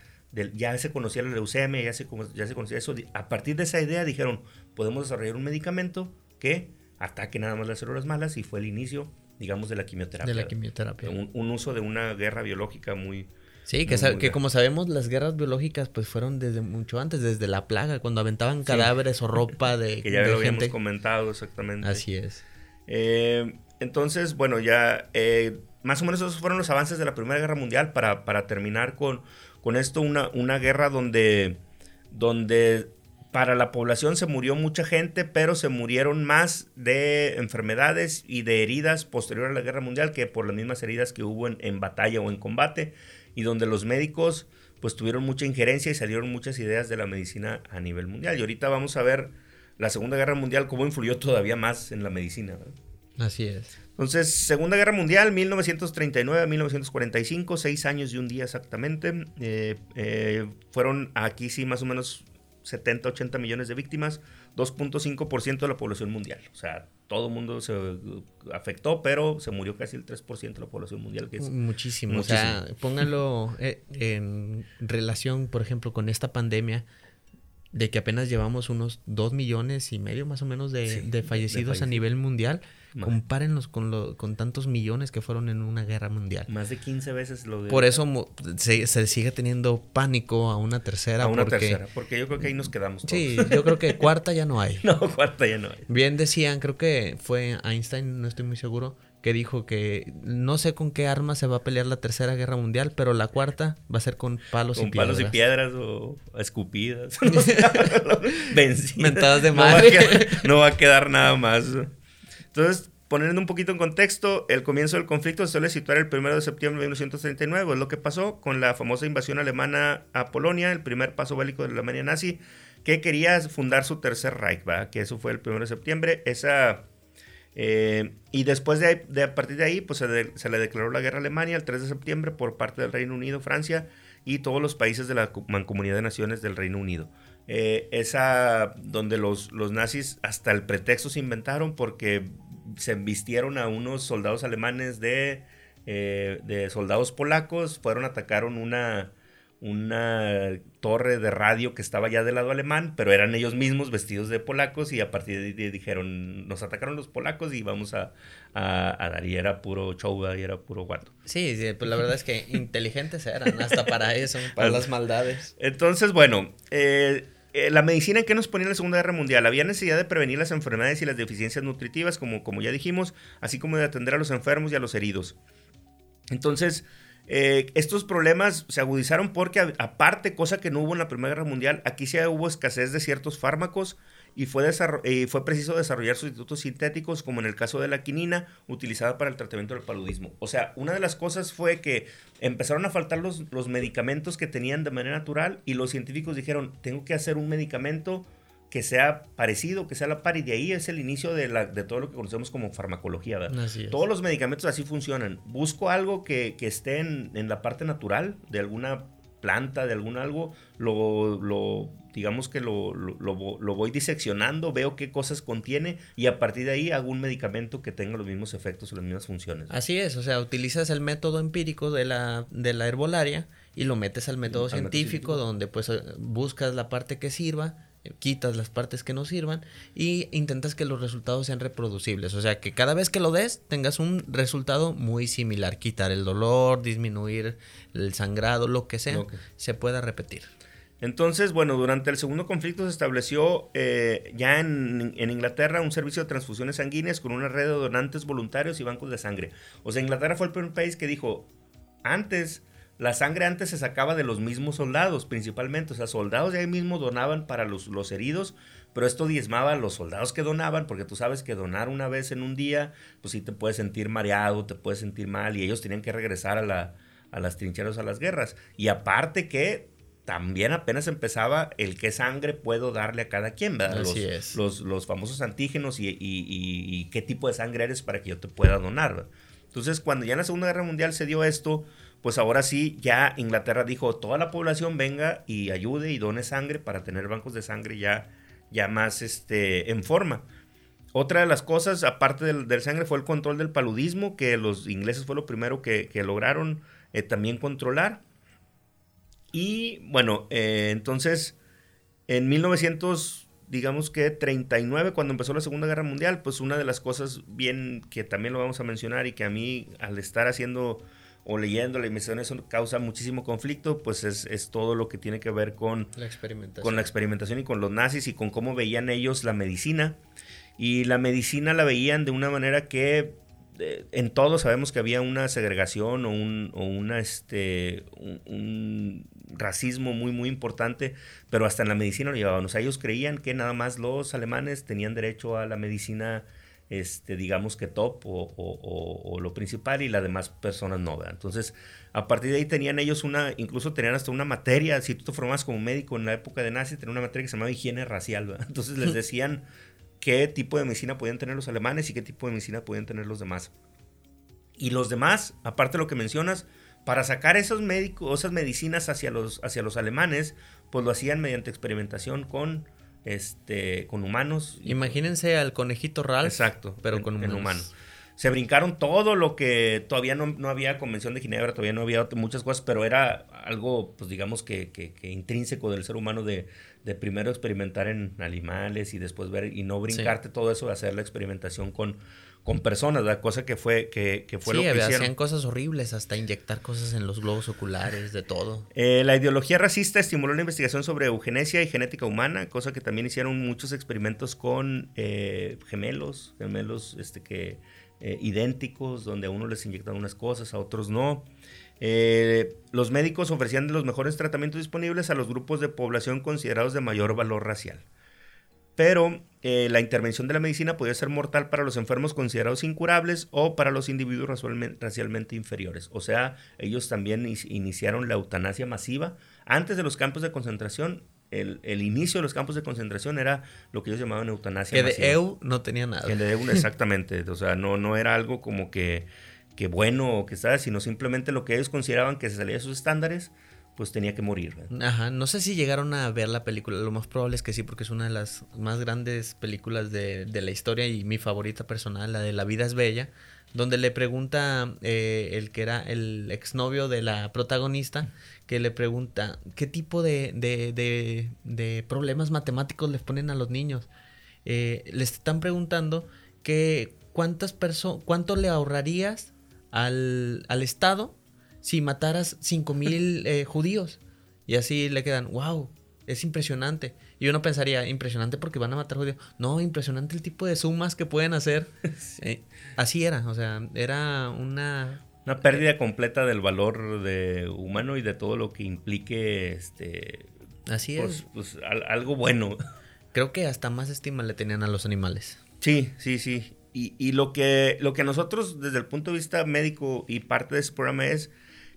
[SPEAKER 1] ya se conocía la leucemia, ya se, ya se conocía eso. A partir de esa idea dijeron, podemos desarrollar un medicamento que ataque nada más las células malas y fue el inicio, digamos, de la quimioterapia.
[SPEAKER 2] De la quimioterapia.
[SPEAKER 1] Un, uso de una guerra biológica muy...
[SPEAKER 2] Sí, que, que como sabemos las guerras biológicas pues fueron desde mucho antes, desde la plaga, cuando aventaban cadáveres o ropa de...
[SPEAKER 1] que ya lo habíamos comentado exactamente.
[SPEAKER 2] Así es.
[SPEAKER 1] Eh, entonces, bueno, ya eh, más o menos esos fueron los avances de la Primera Guerra Mundial para, para terminar con con esto una, una guerra donde, donde para la población se murió mucha gente, pero se murieron más de enfermedades y de heridas posterior a la guerra mundial que por las mismas heridas que hubo en, batalla o en combate, y donde los médicos pues tuvieron mucha injerencia y salieron muchas ideas de la medicina a nivel mundial. Y ahorita vamos a ver la Segunda Guerra Mundial cómo influyó todavía más en la medicina.
[SPEAKER 2] Así es.
[SPEAKER 1] Entonces, Segunda Guerra Mundial, 1939 a 1945, seis años y un día exactamente. Eh, eh, fueron aquí sí más o menos 70, 80 millones de víctimas, 2.5% de la población mundial. O sea, todo el mundo se afectó, pero se murió casi el 3% de la población mundial. Que es
[SPEAKER 2] muchísimo. O sea, póngalo eh, en relación, por ejemplo, con esta pandemia de que apenas llevamos unos 2 millones y medio más o menos de, fallecidos a nivel mundial. Compárenlos con, lo, con tantos millones que fueron en una guerra mundial.
[SPEAKER 1] Más de 15 veces lo de...
[SPEAKER 2] Por eso se, sigue teniendo pánico a una tercera.
[SPEAKER 1] A una tercera, porque yo creo que ahí nos quedamos todos.
[SPEAKER 2] Sí, yo creo que cuarta ya no hay.
[SPEAKER 1] no, cuarta ya no hay.
[SPEAKER 2] Bien decían, creo que fue Einstein, no estoy muy seguro, que dijo que no sé con qué arma se va a pelear la tercera guerra mundial, pero la cuarta va a ser con palos y piedras.
[SPEAKER 1] Con palos y piedras o escupidas.
[SPEAKER 2] Vencidas. Mentadas de madre.
[SPEAKER 1] no va a quedar nada más. Entonces, poniendo un poquito en contexto, el comienzo del conflicto se suele situar el 1 de septiembre de 1939, es lo que pasó con la famosa invasión alemana a Polonia, el primer paso bélico de la Alemania nazi, que quería fundar su tercer Reich, que eso fue el 1 de septiembre. Esa, eh, y después de, a partir de ahí, pues se, se, le declaró la guerra a Alemania el 3 de septiembre por parte del Reino Unido, Francia y todos los países de la Mancomunidad de Naciones del Reino Unido. Eh, esa donde los, los nazis hasta el pretexto se inventaron porque se vistieron a unos soldados alemanes de, eh, de soldados polacos, fueron, atacaron una, una torre de radio que estaba ya del lado alemán, pero eran ellos mismos vestidos de polacos y a partir de ahí dijeron, nos atacaron los polacos y vamos a, a, dar, y era puro show, y era puro guardo.
[SPEAKER 2] Sí, pues la verdad es que inteligentes eran, hasta para eso, para las maldades.
[SPEAKER 1] Entonces, bueno, eh, eh, la medicina qué nos ponía en la Segunda Guerra Mundial. Había necesidad de prevenir las enfermedades y las deficiencias nutritivas, como, como ya dijimos, así como de atender a los enfermos y a los heridos. Entonces, eh, estos problemas se agudizaron porque, aparte, cosa que no hubo en la Primera Guerra Mundial, aquí sí hubo escasez de ciertos fármacos y fue, fue preciso desarrollar sustitutos sintéticos, como en el caso de la quinina, utilizada para el tratamiento del paludismo. O sea, una de las cosas fue que empezaron a faltar los, los medicamentos que tenían de manera natural y los científicos dijeron, tengo que hacer un medicamento que sea parecido, que sea la par, y de ahí es el inicio de, la, de todo lo que conocemos como farmacología. Todos los medicamentos así funcionan. Busco algo que, que esté en, en, la parte natural de alguna planta, de algún algo, lo, lo digamos que lo, lo, voy diseccionando, veo qué cosas contiene y a partir de ahí hago un medicamento que tenga los mismos efectos o las mismas funciones.
[SPEAKER 2] Así es, o sea, utilizas el método empírico de la, de la herbolaria y lo metes al método, científico, donde pues eh, buscas la parte que sirva quitas las partes que no sirvan y intentas que los resultados sean reproducibles. O sea, que cada vez que lo des tengas un resultado muy similar. Quitar el dolor, disminuir el sangrado, lo que sea, se pueda repetir.
[SPEAKER 1] Entonces, bueno, durante el segundo conflicto se estableció eh, ya en, Inglaterra un servicio de transfusiones sanguíneas con una red de donantes voluntarios y bancos de sangre. O sea, Inglaterra fue el primer país que dijo, antes, la sangre antes se sacaba de los mismos soldados principalmente. O sea, soldados de ahí mismo donaban para los, los heridos, pero esto diezmaba a los soldados que donaban, porque tú sabes que donar una vez en un día, pues sí te puedes sentir mareado, te puedes sentir mal, y ellos tenían que regresar a, la, a las trincheras, a las guerras. Y aparte que también apenas empezaba el qué sangre puedo darle a cada quien, ¿verdad?
[SPEAKER 2] Así
[SPEAKER 1] los,
[SPEAKER 2] es.
[SPEAKER 1] Los, famosos antígenos y, qué tipo de sangre eres para que yo te pueda donar. Entonces, cuando ya en la Segunda Guerra Mundial se dio esto, pues ahora sí, ya Inglaterra dijo, toda la población venga y ayude y done sangre para tener bancos de sangre ya, ya más este, en forma. Otra de las cosas, aparte del, sangre, fue el control del paludismo, que los ingleses fue lo primero que, lograron eh, también controlar. Y bueno, eh, entonces, en 1900, digamos que 39, cuando empezó la Segunda Guerra Mundial, pues una de las cosas bien que también lo vamos a mencionar y que a mí al estar haciendo o leyendo la investigación eso causa muchísimo conflicto, pues es, todo lo que tiene que ver con
[SPEAKER 2] la, experimentación.
[SPEAKER 1] con la experimentación y con los nazis y con cómo veían ellos la medicina. Y la medicina la veían de una manera que eh, en todo sabemos que había una segregación o un, o una, este, un racismo muy, muy importante, pero hasta en la medicina lo llevaban. O sea, ellos creían que nada más los alemanes tenían derecho a la medicina, este, digamos que top o, o, lo principal y las demás personas no. Entonces, a partir de ahí tenían ellos una, incluso tenían hasta una materia, si tú te formas como médico en la época de nazi, tenían una materia que se llamaba higiene racial. Entonces les decían qué tipo de medicina podían tener los alemanes y qué tipo de medicina podían tener los demás. Y los demás, aparte de lo que mencionas, para sacar esos médicos, esas medicinas hacia los, hacia los alemanes, pues lo hacían mediante experimentación con, este, con humanos.
[SPEAKER 2] Imagínense al conejito Ralph.
[SPEAKER 1] Exacto, pero con humanos. Se brincaron todo lo que todavía no, había convención de Ginebra, todavía no había muchas cosas, pero era algo, pues digamos que, que, intrínseco del ser humano de, de, primero experimentar en animales y después ver y no brincarte todo eso de hacer la experimentación con, con personas, la cosa que fue, que, que fue lo que hicieron.
[SPEAKER 2] hacían cosas horribles, hasta inyectar cosas en los globos oculares, de todo.
[SPEAKER 1] Eh, la ideología racista estimuló la investigación sobre eugenesia y genética humana, cosa que también hicieron muchos experimentos con eh, gemelos, gemelos este, que, eh, idénticos, donde a uno les inyectan unas cosas, a otros no. los médicos ofrecían los mejores tratamientos disponibles a los grupos de población considerados de mayor valor racial. Pero eh, la intervención de la medicina podía ser mortal para los enfermos considerados incurables o para los individuos racialmente inferiores. O sea, ellos también iniciaron la eutanasia masiva. Antes de los campos de concentración, el, inicio de los campos de concentración era lo que ellos llamaban eutanasia
[SPEAKER 2] que de EU no tenía nada.
[SPEAKER 1] Que de EU, exactamente. o sea, no, no era algo como que, que bueno o que sabes, sino simplemente lo que ellos consideraban que se salía de sus estándares pues tenía que morir.
[SPEAKER 2] Ajá, no sé si llegaron a ver la película, lo más probable es que sí, porque es una de las más grandes películas de, de la historia y mi favorita personal, la de La vida es bella, donde le pregunta eh, el que era el exnovio de la protagonista, que le pregunta qué tipo de, de, de, de problemas matemáticos les ponen a los niños. Eh, les están preguntando que cuántas cuánto le ahorrarías al, al Estado si mataras 5 mil eh, judíos. Y así le quedan, wow, es impresionante. Y uno pensaría, impresionante porque van a matar judíos. No, impresionante el tipo de sumas que pueden hacer. Eh, así era, o sea, era una...
[SPEAKER 1] Una pérdida completa del valor de humano y de todo lo que implique este...
[SPEAKER 2] Así
[SPEAKER 1] pues, es. Pues, algo bueno.
[SPEAKER 2] Creo que hasta más estima le tenían a los animales.
[SPEAKER 1] Sí, sí, sí. Y, y lo, que, lo que nosotros desde el punto de vista médico y parte de ese programa es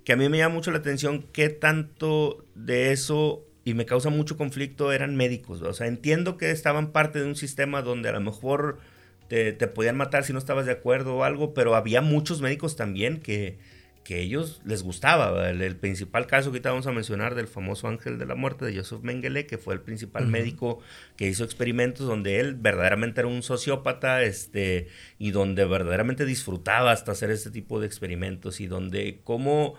[SPEAKER 1] que a mí me llama mucho la atención qué tanto de eso y me causa mucho conflicto eran médicos. O sea, entiendo que estaban parte de un sistema donde a lo mejor te, podían matar si no estabas de acuerdo o algo, pero había muchos médicos también que, que ellos les gustaba. El, principal caso que ahorita vamos a mencionar del famoso ángel de la muerte de Joseph Mengele, que fue el principal médico que hizo experimentos donde él verdaderamente era un sociópata este, y donde verdaderamente disfrutaba hasta hacer este tipo de experimentos y donde como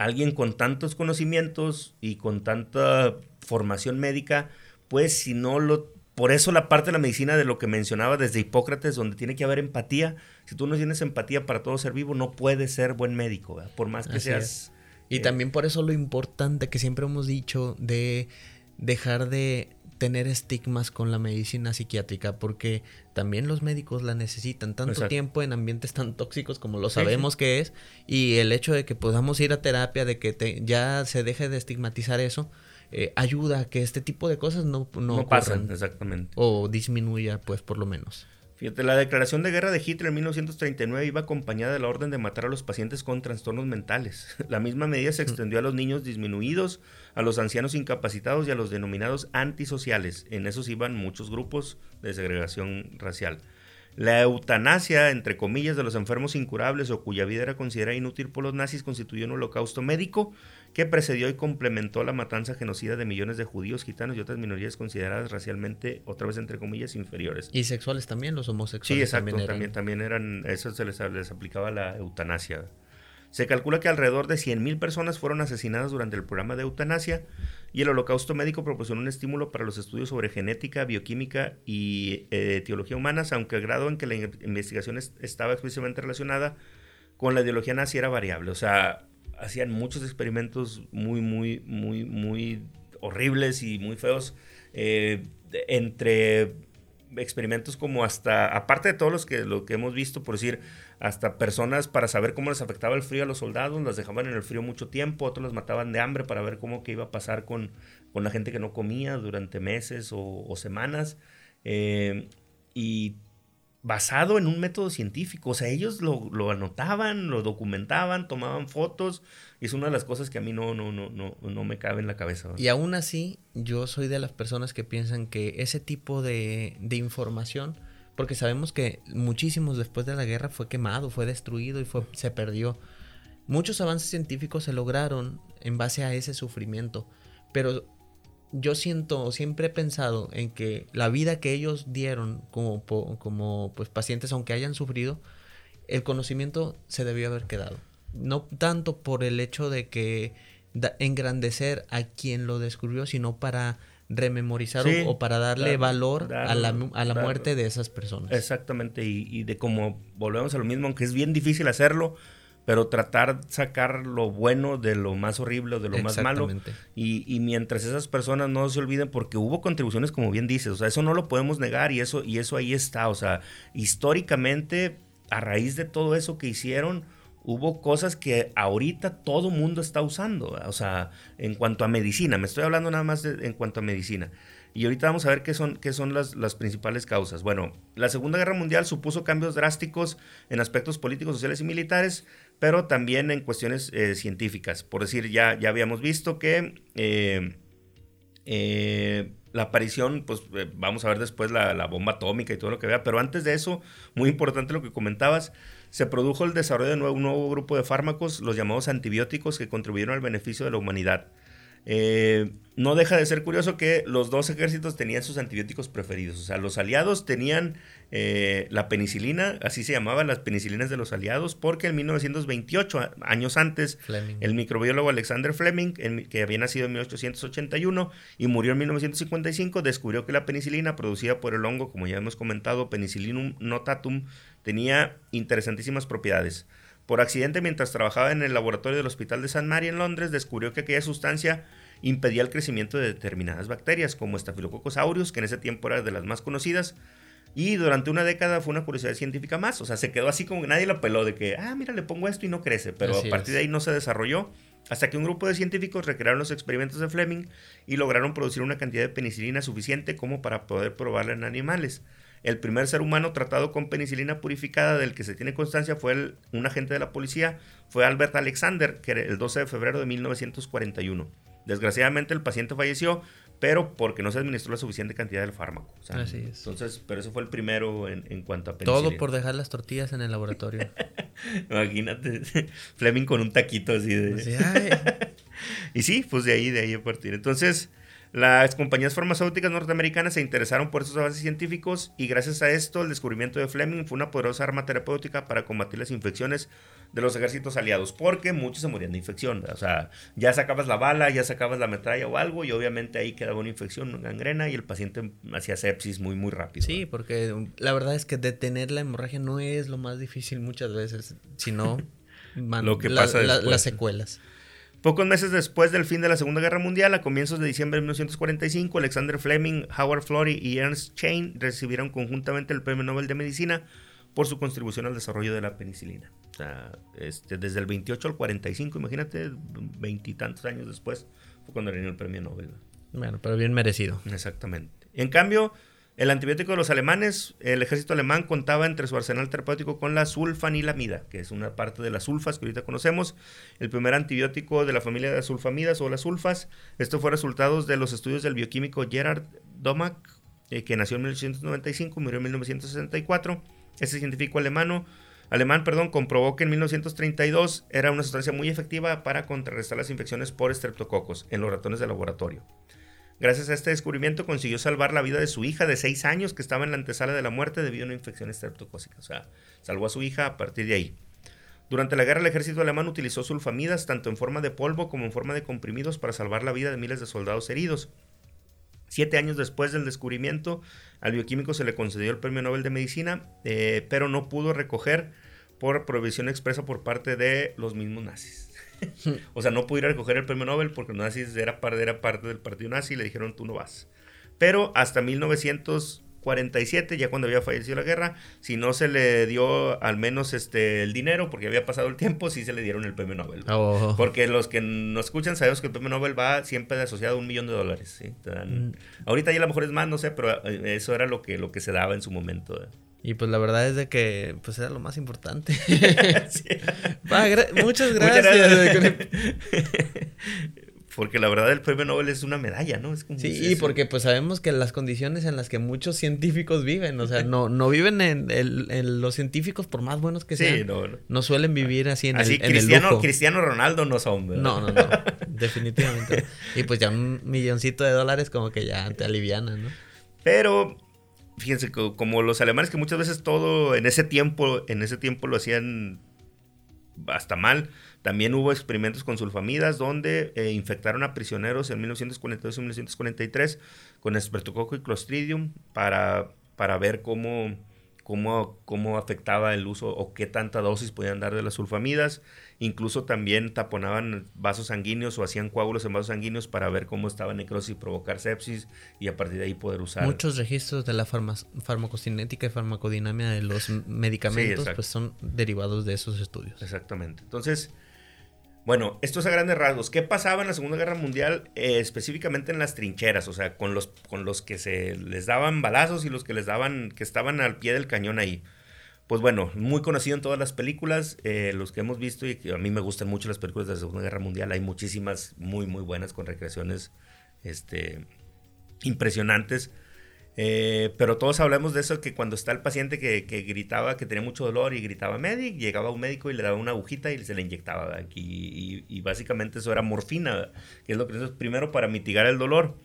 [SPEAKER 1] alguien con tantos conocimientos y con tanta formación médica, pues si no lo... Por eso la parte de la medicina de lo que mencionaba desde Hipócrates, donde tiene que haber empatía. Si tú no tienes empatía para todo ser vivo, no puedes ser buen médico, por más que seas...
[SPEAKER 2] Y eh, también por eso lo importante que siempre hemos dicho de dejar de tener estigmas con la medicina psiquiátrica, porque también los médicos la necesitan tanto tiempo en ambientes tan tóxicos como lo sabemos que es, y el hecho de que podamos ir a terapia, de que ya se deje de estigmatizar eso, eh, ayuda a que este tipo de cosas no, no,
[SPEAKER 1] no pasen, exactamente.
[SPEAKER 2] O disminuya, pues por lo menos.
[SPEAKER 1] Fíjate, la declaración de guerra de Hitler en 1939 iba acompañada de la orden de matar a los pacientes con trastornos mentales. La misma medida se extendió a los niños disminuidos, a los ancianos incapacitados y a los denominados antisociales. En esos iban muchos grupos de segregación racial. La eutanasia, entre comillas, de los enfermos incurables o cuya vida era considerada inútil por los nazis constituyó un holocausto médico que precedió y complementó la matanza genocida de millones de judíos, gitanos y otras minorías consideradas racialmente, otra vez entre comillas, inferiores.
[SPEAKER 2] Y sexuales también, los homosexuales.
[SPEAKER 1] Sí, exacto, también, también, eran, eso se les, les aplicaba la eutanasia. Se calcula que alrededor de 100.000 personas fueron asesinadas durante el programa de eutanasia y el holocausto médico proporcionó un estímulo para los estudios sobre genética, bioquímica y eh, teología humanas, aunque el grado en que la investigación estaba explícitamente relacionada con la ideología nazi era variable. O sea, hacían muchos experimentos muy, muy, muy, muy horribles y muy feos. Eh, entre experimentos como hasta, aparte de todos los que, lo que hemos visto, por decir, hasta personas para saber cómo les afectaba el frío a los soldados, las dejaban en el frío mucho tiempo, otros las mataban de hambre para ver cómo iba a pasar con, con la gente que no comía durante meses o, semanas. Eh, y basado en un método científico. O sea, ellos lo, anotaban, lo documentaban, tomaban fotos. Y es una de las cosas que a mí no, no, no, no, no me cabe en la cabeza.
[SPEAKER 2] Y aún así, yo soy de las personas que piensan que ese tipo de, de información, porque sabemos que muchísimos después de la guerra fue quemado, fue destruido y fue, se perdió. Muchos avances científicos se lograron en base a ese sufrimiento. Pero yo siento, siempre he pensado en que la vida que ellos dieron como, como pues, pacientes, aunque hayan sufrido, el conocimiento se debió haber quedado. No tanto por el hecho de que engrandecer a quien lo descubrió, sino para rememorizar o, para darle valor a la, a la muerte de esas personas.
[SPEAKER 1] Exactamente, y, y de como volvemos a lo mismo, aunque es bien difícil hacerlo, pero tratar de sacar lo bueno de lo más horrible de lo más malo. Y, y, mientras esas personas no se olviden, porque hubo contribuciones, como bien dices, o sea, eso no lo podemos negar y eso, y eso ahí está. O sea, históricamente, a raíz de todo eso que hicieron, hubo cosas que ahorita todo mundo está usando. O sea, en cuanto a medicina, me estoy hablando nada más en cuanto a medicina. Y ahorita vamos a ver qué son, qué son las, las, principales causas. Bueno, la Segunda Guerra Mundial supuso cambios drásticos en aspectos políticos, sociales y militares, pero también en cuestiones eh, científicas. Por decir, ya, ya habíamos visto que eh, eh, la aparición, pues vamos a ver después la, la, bomba atómica y todo lo que vea, pero antes de eso, muy importante lo que comentabas, se produjo el desarrollo de un nuevo grupo de fármacos, los llamados antibióticos, que contribuyeron al beneficio de la humanidad. Eh, no deja de ser curioso que los dos ejércitos tenían sus antibióticos preferidos. O sea, los aliados tenían eh, la penicilina, así se llamaban las penicilinas de los aliados, porque en 1928, años antes, el microbiólogo Alexander Fleming, que había nacido en 1881 y murió en 1955, descubrió que la penicilina producida por el hongo, como ya hemos comentado, Penicillinum notatum, tenía interesantísimas propiedades. Por accidente, mientras trabajaba en el laboratorio del Hospital de San Mary en Londres, descubrió que aquella sustancia impedía el crecimiento de determinadas bacterias, como Staphylococcus aureus, que en ese tiempo era de las más conocidas. Y durante una década fue una curiosidad científica más. O sea, se quedó así como que nadie lo peló de que, ah, mira, le pongo esto y no crece. Pero a partir de ahí no se desarrolló. Hasta que un grupo de científicos recrearon los experimentos de Fleming y lograron producir una cantidad de penicilina suficiente como para poder probarla en animales. El primer ser humano tratado con penicilina purificada del que se tiene constancia fue un agente de la policía, fue Albert Alexander, que era el 12 de febrero de 1941. Desgraciadamente el paciente falleció, pero porque no se administró la suficiente cantidad del fármaco.
[SPEAKER 2] Así es.
[SPEAKER 1] Entonces, pero ese fue el primero en, cuanto a
[SPEAKER 2] penicilina. Todo por dejar las tortillas en el laboratorio.
[SPEAKER 1] Imagínate, Fleming con un taquito así de... y sí, pues de ahí, de ahí a partir. Entonces, las compañías farmacéuticas norteamericanas se interesaron por esos avances científicos y gracias a esto el descubrimiento de Fleming fue una poderosa arma terapéutica para combatir las infecciones de los ejércitos aliados, porque muchos se morían de infección. O sea, ya sacabas la bala, ya sacabas la metralla o algo y obviamente ahí quedaba una infección, una gangrena y el paciente hacía sepsis muy, muy rápido.
[SPEAKER 2] Sí, porque la verdad es que detener la hemorragia no es lo más difícil muchas veces, sino
[SPEAKER 1] lo que pasa
[SPEAKER 2] las secuelas.
[SPEAKER 1] Pocos meses después del fin de la Segunda Guerra Mundial, a comienzos de diciembre de 1945, Alexander Fleming, Howard Florey y Ernst Chain recibieron conjuntamente el Premio Nobel de Medicina por su contribución al desarrollo de la penicilina. O sea, este, desde el 28 al 45, imagínate, veintitantos años después, fue cuando le el premio Nobel.
[SPEAKER 2] Bueno, pero bien merecido.
[SPEAKER 1] Exactamente. En cambio, el antibiótico de los alemanes, el ejército alemán contaba entre su arsenal terapéutico con la sulfanilamida, que es una parte de las sulfas que ahorita conocemos, el primer antibiótico de la familia de sulfamidas o las sulfas. Esto fue resultado de los estudios del bioquímico Gerard Domack, eh, que nació en 1895 y murió en 1964. Ese científico alemán, alemán perdón, comprobó que en 1932 era una sustancia muy efectiva para contrarrestar las infecciones por estreptococos en los ratones de laboratorio. Gracias a este descubrimiento consiguió salvar la vida de su hija de 6 años que estaba en la antesala de la muerte debido a una infección estreptocócica. O sea, salvó a su hija a partir de ahí. Durante la guerra el ejército alemán utilizó sulfamidas tanto en forma de polvo como en forma de comprimidos para salvar la vida de miles de soldados heridos. Siete años después del descubrimiento, al bioquímico se le concedió el Premio Nobel de Medicina, eh, pero no pudo recoger por prohibición expresa por parte de los mismos nazis. o sea, no pudo ir a recoger el premio Nobel porque los nazis era, parte, era parte del partido nazi y le dijeron tú no vas. Pero hasta 1947, ya cuando había fallecido la guerra, si no se le dio al menos este el dinero, porque había pasado el tiempo, sí se le dieron el premio Nobel. Oh. Porque los que nos escuchan sabemos que el premio Nobel va siempre asociado a un millón de dólares. Mm. Ahorita ya a lo mejor es más, no sé, pero eh, eso era lo que, lo que se daba en su momento.
[SPEAKER 2] Y pues la verdad es de que pues era lo más importante. muchas gracias.
[SPEAKER 1] porque la verdad el premio Nobel es una medalla, ¿no? Es
[SPEAKER 2] sí, porque pues sabemos que las condiciones en las que muchos científicos viven, o sea, no, no viven en, los científicos por más buenos que sean. no, no. suelen vivir así en
[SPEAKER 1] así, el, Cristiano, Cristiano Ronaldo no son,
[SPEAKER 2] No, no, no, definitivamente. Y pues ya un milloncito de dólares como que ya te aliviana, ¿no?
[SPEAKER 1] Pero fíjense, como los alemanes que muchas veces todo en ese tiempo, en ese tiempo lo hacían hasta mal. También hubo experimentos con sulfamidas donde eh, infectaron a prisioneros en 1942 y 1943 con espertococo y clostridium para, para ver cómo, cómo, cómo afectaba el uso o qué tanta dosis podían dar de las sulfamidas. Incluso también taponaban vasos sanguíneos o hacían coágulos en vasos sanguíneos para ver cómo estaba necrosis y provocar sepsis y a partir de ahí poder usar.
[SPEAKER 2] Muchos registros de la farmacocinética y farmacodinamia de los medicamentos pues son derivados de esos estudios.
[SPEAKER 1] Exactamente. Entonces, Bueno, esto es a grandes rasgos. ¿Qué pasaba en la Segunda Guerra Mundial eh, específicamente en las trincheras? O sea, con los, con los que se les daban balazos y los que les daban, que estaban al pie del cañón ahí. Pues bueno, muy conocido en todas las películas, eh, los que hemos visto y que a mí me gustan mucho las películas de la Segunda Guerra Mundial. Hay muchísimas muy, muy buenas con recreaciones este, impresionantes. Eh, pero todos hablamos de eso, que cuando está el paciente que, gritaba que tenía mucho dolor y gritaba médico, llegaba un médico y le daba una agujita y se le inyectaba. aquí y, básicamente eso era morfina, que es lo que primero para mitigar el dolor.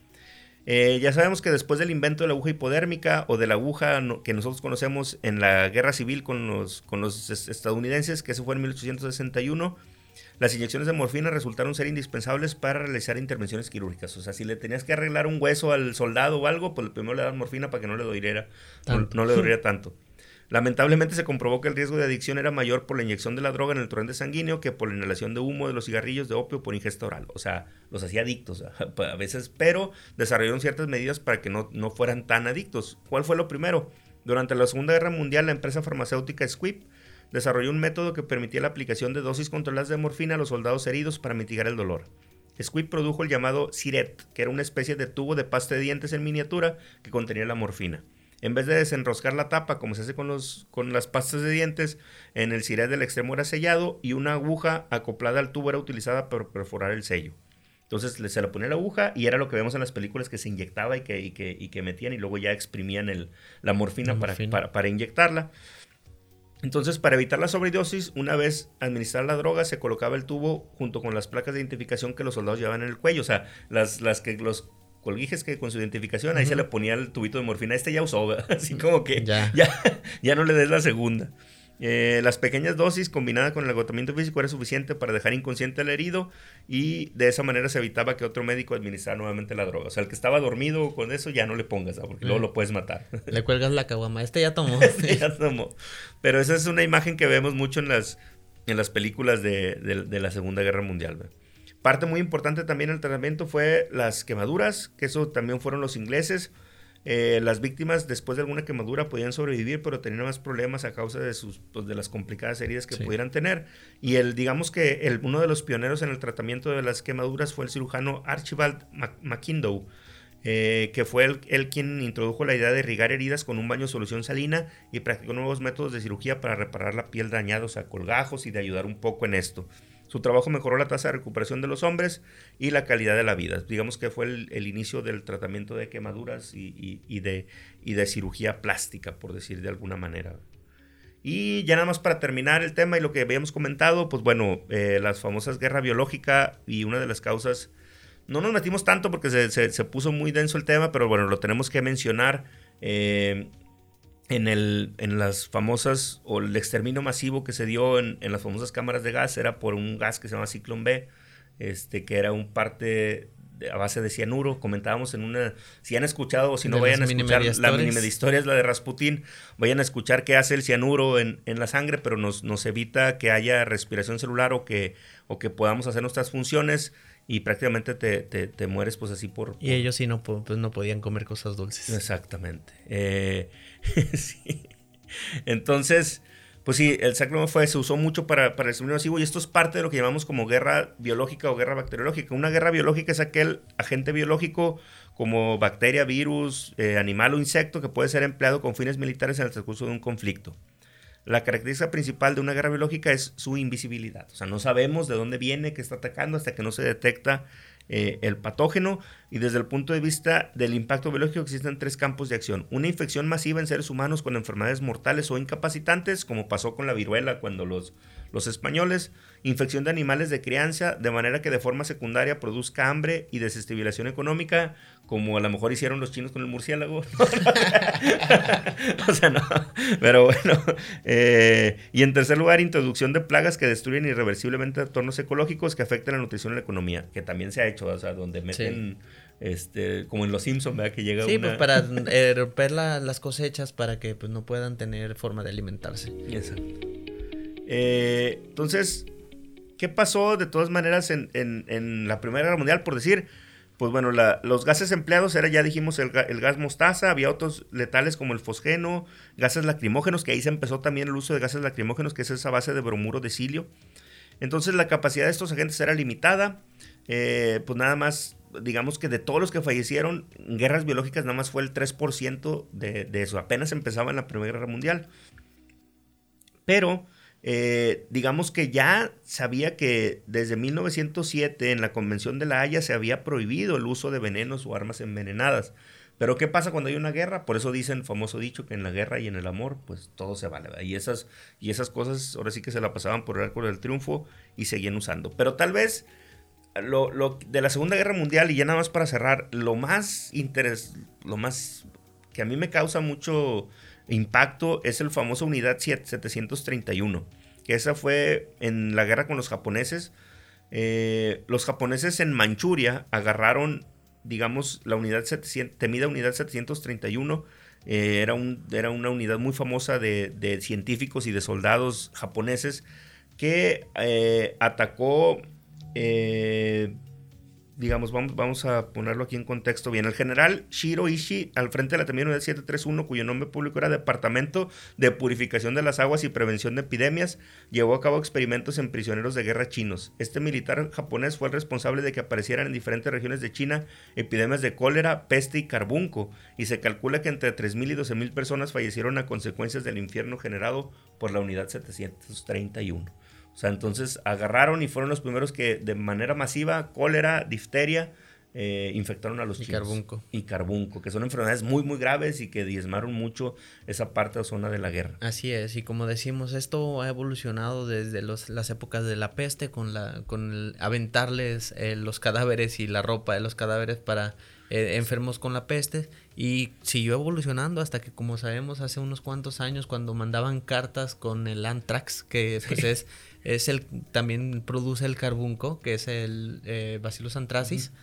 [SPEAKER 1] Eh, ya sabemos que después del invento de la aguja hipodérmica o de la aguja que nosotros conocemos en la guerra civil con los, con los estadounidenses, que eso fue en 1861, las inyecciones de morfina resultaron ser indispensables para realizar intervenciones quirúrgicas. O sea, si le tenías que arreglar un hueso al soldado o algo, pues primero le das morfina para que no le doliera, no, le doliera tanto. Lamentablemente se comprobó que el riesgo de adicción era mayor por la inyección de la droga en el torrente sanguíneo que por la inhalación de humo de los cigarrillos de opio por ingesta oral. O sea, los hacía adictos a veces, pero desarrollaron ciertas medidas para que no, no fueran tan adictos. ¿Cuál fue lo primero? Durante la Segunda Guerra Mundial, la empresa farmacéutica Squip desarrolló un método que permitía la aplicación de dosis controladas de morfina a los soldados heridos para mitigar el dolor. Squid produjo el llamado Siret, que era una especie de tubo de pasta de dientes en miniatura que contenía la morfina. En vez de desenroscar la tapa, como se hace con, los, con las pastas de dientes, en el Siret del extremo era sellado y una aguja acoplada al tubo era utilizada para perforar el sello. Entonces se le ponía la aguja y era lo que vemos en las películas que se inyectaba y que, y que, metían y luego ya exprimían el, la morfina, Para, para, para, inyectarla. Entonces, para evitar la sobredosis, una vez administrada la droga, se colocaba el tubo junto con las placas de identificación que los soldados llevaban en el cuello. O sea, las, las que los colguijes que con su identificación, ahí se le ponía el tubito de morfina. Este ya usó, así como que ya, ya no le des la segunda. Eh, las pequeñas dosis combinadas con el agotamiento físico era suficiente para dejar inconsciente al herido y de esa manera se evitaba que otro médico administrara nuevamente la droga. O sea, el que estaba dormido con eso ya no le pongas, porque luego lo puedes matar.
[SPEAKER 2] Le cuelgas la caguama, este ya tomó.
[SPEAKER 1] este ya tomó. Pero esa es una imagen que vemos mucho en las, en las películas de, de la Segunda Guerra Mundial. Parte muy importante también del tratamiento fue las quemaduras, que eso también fueron los ingleses. Eh, las víctimas después de alguna quemadura podían sobrevivir, pero tenían más problemas a causa de sus pues, de las complicadas heridas que pudieran tener. Y el digamos que el, uno de los pioneros en el tratamiento de las quemaduras fue el cirujano Archibald McIndoe. Eh, que fue el, quien introdujo la idea de irrigar heridas con un baño de solución salina y practicó nuevos métodos de cirugía para reparar la piel dañada, o sea, colgajos y de ayudar un poco en esto. Su trabajo mejoró la tasa de recuperación de los hombres y la calidad de la vida. Digamos que fue el, inicio del tratamiento de quemaduras y, de, cirugía plástica, por decir de alguna manera. Y ya nada más para terminar el tema y lo que habíamos comentado, pues bueno, eh, las famosas guerra biológica y una de las causas, no nos metimos tanto porque se, puso muy denso el tema, pero bueno, lo tenemos que mencionar. Eh, en, el, en las famosas, o el exterminio masivo que se dio en, las famosas cámaras de gas era por un gas que se llama Ciclón B, este, que era un parte a base de cianuro. Comentábamos en una. Si han escuchado o si no, vayan a escuchar la mínima de historias, la de Rasputín. Vayan a escuchar qué hace el cianuro en, en la sangre, pero nos, nos, evita que haya respiración celular o que, o que podamos hacer nuestras funciones y prácticamente te, te, mueres pues así por,
[SPEAKER 2] Y ellos sí no, pues, no podían comer cosas dulces.
[SPEAKER 1] Exactamente. Eh, Entonces, pues sí, el sacro fue, se usó mucho para, para el exterminio masivo y esto es parte de lo que llamamos como guerra biológica o guerra bacteriológica. Una guerra biológica es aquel agente biológico como bacteria, virus, eh, animal o insecto que puede ser empleado con fines militares en el transcurso de un conflicto. La característica principal de una guerra biológica es su invisibilidad. O sea, no sabemos de dónde viene, qué está atacando hasta que no se detecta eh, el patógeno y desde el punto de vista del impacto biológico existen tres campos de acción. Una infección masiva en seres humanos con enfermedades mortales o incapacitantes, como pasó con la viruela cuando los, los españoles, infección de animales de crianza, de manera que de forma secundaria produzca hambre y desestabilización económica, como a lo mejor hicieron los chinos con el murciélago. o sea, no. Pero bueno. Eh, y en tercer lugar, introducción de plagas que destruyen irreversiblemente entornos ecológicos que afectan la nutrición y la economía, que también se ha hecho, o sea, donde meten... Este, como en los Simpsons, ¿verdad? Que llega
[SPEAKER 2] sí, pues para eh, romper las cosechas para que pues, no puedan tener forma de alimentarse.
[SPEAKER 1] Exacto. Eh, entonces, ¿qué pasó de todas maneras en, la Primera Guerra Mundial? Por decir, pues bueno, los gases empleados era, ya dijimos, el, gas mostaza, había otros letales como el fosgeno, gases lacrimógenos, que ahí se empezó también el uso de gases lacrimógenos, que es esa base de bromuro de silio. Entonces la capacidad de estos agentes era limitada, eh, pues nada más, digamos que de todos los que fallecieron en guerras biológicas, nada más fue el 3% de, de eso, apenas empezaba en la Primera Guerra Mundial. Pero eh, digamos que ya sabía que desde 1907 en la Convención de la Haya se había prohibido el uso de venenos o armas envenenadas. Pero ¿qué pasa cuando hay una guerra? Por eso dicen famoso dicho que en la guerra y en el amor, pues todo se vale. Y esas, y esas cosas ahora sí que se la pasaban por el arco del triunfo y seguían usando. Pero tal vez lo, lo, de la Segunda Guerra Mundial, y ya nada más para cerrar, lo más interés, lo más que a mí me causa mucho impacto es el famoso Unidad 731, que esa fue en la guerra con los japoneses. Eh, los japoneses en Manchuria agarraron, digamos, la unidad 700, temida Unidad 731. Eh, era, un, era una unidad muy famosa de, científicos y de soldados japoneses que eh, atacó digamos, vamos, vamos a ponerlo aquí en contexto bien. El general Shiro Ishii, al frente de la Unidad 731, cuyo nombre público era Departamento de Purificación de las Aguas y Prevención de Epidemias, llevó a cabo experimentos en prisioneros de guerra chinos. Este militar japonés fue el responsable de que aparecieran en diferentes regiones de China epidemias de cólera, peste y carbunco, y se calcula que entre 3.000 y 12.000 personas fallecieron a consecuencias del infierno generado por la Unidad 731. O sea, entonces agarraron y fueron los primeros que de manera masiva, cólera, difteria, eh, infectaron a los
[SPEAKER 2] y carbunco.
[SPEAKER 1] Y carbunco, que son enfermedades muy, muy graves y que diezmaron mucho esa parte o zona de la guerra.
[SPEAKER 2] Así es, y como decimos, esto ha evolucionado desde las épocas de la peste con, la, con el aventarles eh, los cadáveres y la ropa de los cadáveres para eh, enfermos con la peste y siguió evolucionando hasta que como sabemos hace unos cuantos años cuando mandaban cartas con el anthrax que pues es es el también produce el carbunco, que es el eh, Bacillus anthracis.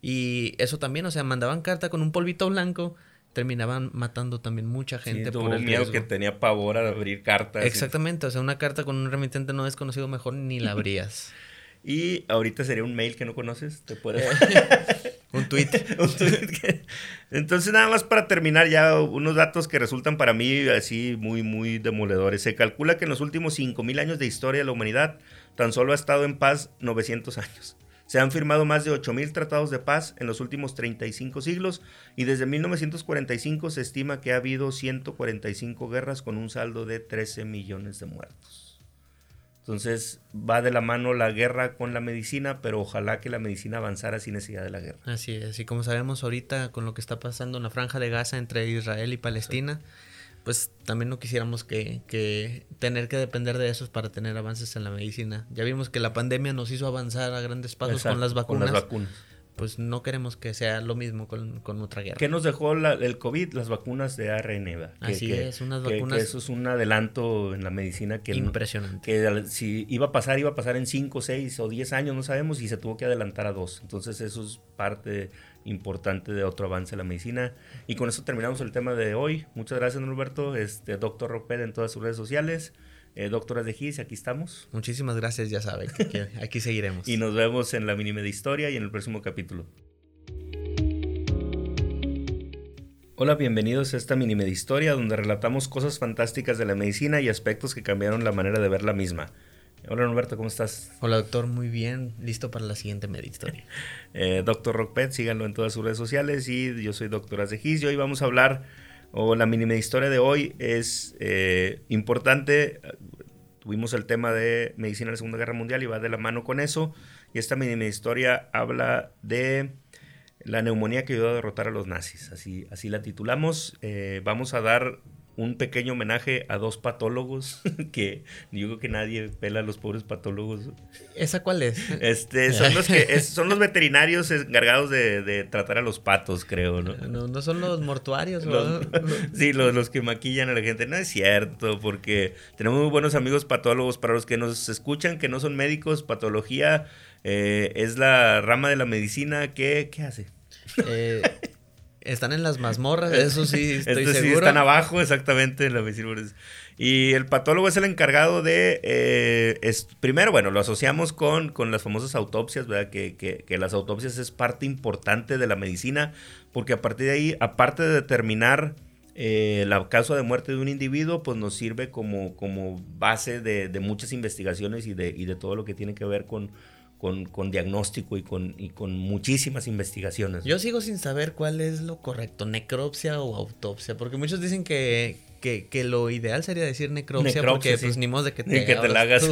[SPEAKER 2] Y eso también, o sea, mandaban carta con un polvito blanco, terminaban matando también mucha gente
[SPEAKER 1] por el miedo que tenía pavor a abrir cartas.
[SPEAKER 2] Exactamente, o sea, una carta con un remitente no desconocido mejor ni la abrías.
[SPEAKER 1] y ahorita sería un mail que no conoces, te puedes...
[SPEAKER 2] un tweet.
[SPEAKER 1] Entonces, nada más para terminar ya unos datos que resultan para mí así muy, muy demoledores. Se calcula que en los últimos 5.000 años de historia de la humanidad tan solo ha estado en paz 900 años. Se han firmado más de 8.000 tratados de paz en los últimos 35 siglos y desde 1945 se estima que ha habido 145 guerras con un saldo de 13 millones de muertos. Entonces va de la mano la guerra con la medicina, pero ojalá que la medicina avanzara sin necesidad de la guerra.
[SPEAKER 2] Así es, y como sabemos ahorita con lo que está pasando en la franja de Gaza entre Israel y Palestina, pues también no quisiéramos que, que, tener que depender de eso para tener avances en la medicina. Ya vimos que la pandemia nos hizo avanzar a grandes pasos con las vacunas. Con las vacunas pues no queremos que sea lo mismo con, otra guerra.
[SPEAKER 1] ¿Qué nos dejó el COVID? Las vacunas de ARN.
[SPEAKER 2] Así es, unas vacunas.
[SPEAKER 1] eso es un adelanto en la medicina que.
[SPEAKER 2] Impresionante.
[SPEAKER 1] Que si iba a pasar, iba a pasar en 5, 6 o 10 años, no sabemos, y se tuvo que adelantar a dos. Entonces, eso es parte importante de otro avance en la medicina. Y con eso terminamos el tema de hoy. Muchas gracias, Norberto. Este, Doctor Roped en todas sus redes sociales. Eh, doctoras de GIS, aquí estamos.
[SPEAKER 2] Muchísimas gracias, ya saben, que, aquí seguiremos.
[SPEAKER 1] y nos vemos en la mini de historia y en el próximo capítulo. Hola, bienvenidos a esta mini historia donde relatamos cosas fantásticas de la medicina y aspectos que cambiaron la manera de ver la misma. Hola Norberto, ¿cómo estás?
[SPEAKER 2] Hola doctor, muy bien, listo para la siguiente media historia.
[SPEAKER 1] eh, doctor Rockpet, síganlo en todas sus redes sociales y yo soy Doctoras de GIS y hoy vamos a hablar o la mínima historia de hoy es eh, importante. Tuvimos el tema de medicina en la Segunda Guerra Mundial y va de la mano con eso. Y esta mínima historia habla de la neumonía que ayudó a derrotar a los nazis. Así, así la titulamos. Eh, vamos a dar un pequeño homenaje a dos patólogos que yo creo que nadie pela a los pobres patólogos.
[SPEAKER 2] ¿Esa cuál es?
[SPEAKER 1] Este, son los que son los veterinarios encargados de, tratar a los patos, creo, ¿no?
[SPEAKER 2] No, son los mortuarios.
[SPEAKER 1] sí, los, los, que maquillan a la gente. No es cierto, porque tenemos muy buenos amigos patólogos. Para los que nos escuchan, que no son médicos, patología eh, es la rama de la medicina que, ¿qué hace?
[SPEAKER 2] Eh, están en las mazmorras, eso sí, estoy este seguro.
[SPEAKER 1] están abajo, exactamente, en la Y el patólogo es el encargado de. Eh, es, primero, bueno, lo asociamos con, con las famosas autopsias, ¿verdad? Que, que, que, las autopsias es parte importante de la medicina, porque a partir de ahí, aparte de determinar eh, la causa de muerte de un individuo pues nos sirve como, como base de, muchas investigaciones y de, y de todo lo que tiene que ver con, con, diagnóstico y con, y con muchísimas investigaciones.
[SPEAKER 2] Yo sigo sin saber cuál es lo correcto, necropsia o autopsia, porque muchos dicen que, que, lo ideal sería decir necropsia, porque pues ni modo de que
[SPEAKER 1] te, que te la hagas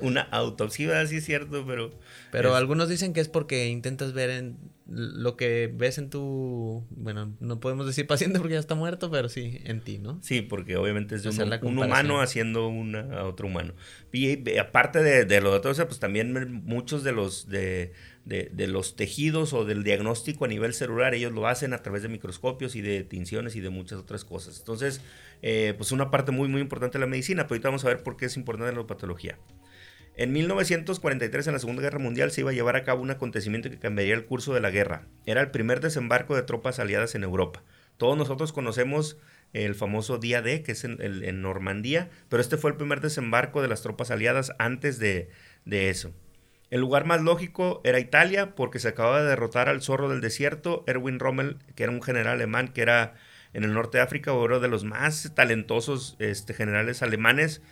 [SPEAKER 1] una, autopsia, sí es cierto, pero...
[SPEAKER 2] Pero algunos dicen que es porque intentas ver en lo que ves en tu, bueno, no podemos decir paciente porque ya está muerto, pero sí en ti, ¿no?
[SPEAKER 1] Sí, porque obviamente es de un, humano haciendo una, a otro humano. Y, aparte de, de lo de todo pues también muchos de los de, de, los tejidos o del diagnóstico a nivel celular, ellos lo hacen a través de microscopios y de tinciones y de muchas otras cosas. Entonces, eh, pues una parte muy, muy importante de la medicina, pero ahorita vamos a ver por qué es importante la patología. En 1943, en la Segunda Guerra Mundial, se iba a llevar a cabo un acontecimiento que cambiaría el curso de la guerra. Era el primer desembarco de tropas aliadas en Europa. Todos nosotros conocemos el famoso día D, que es en, Normandía, pero este fue el primer desembarco de las tropas aliadas antes de, eso. El lugar más lógico era Italia, porque se acababa de derrotar al zorro del desierto, Erwin Rommel, que era un general alemán que era en el norte de África, uno de los más talentosos este, generales alemanes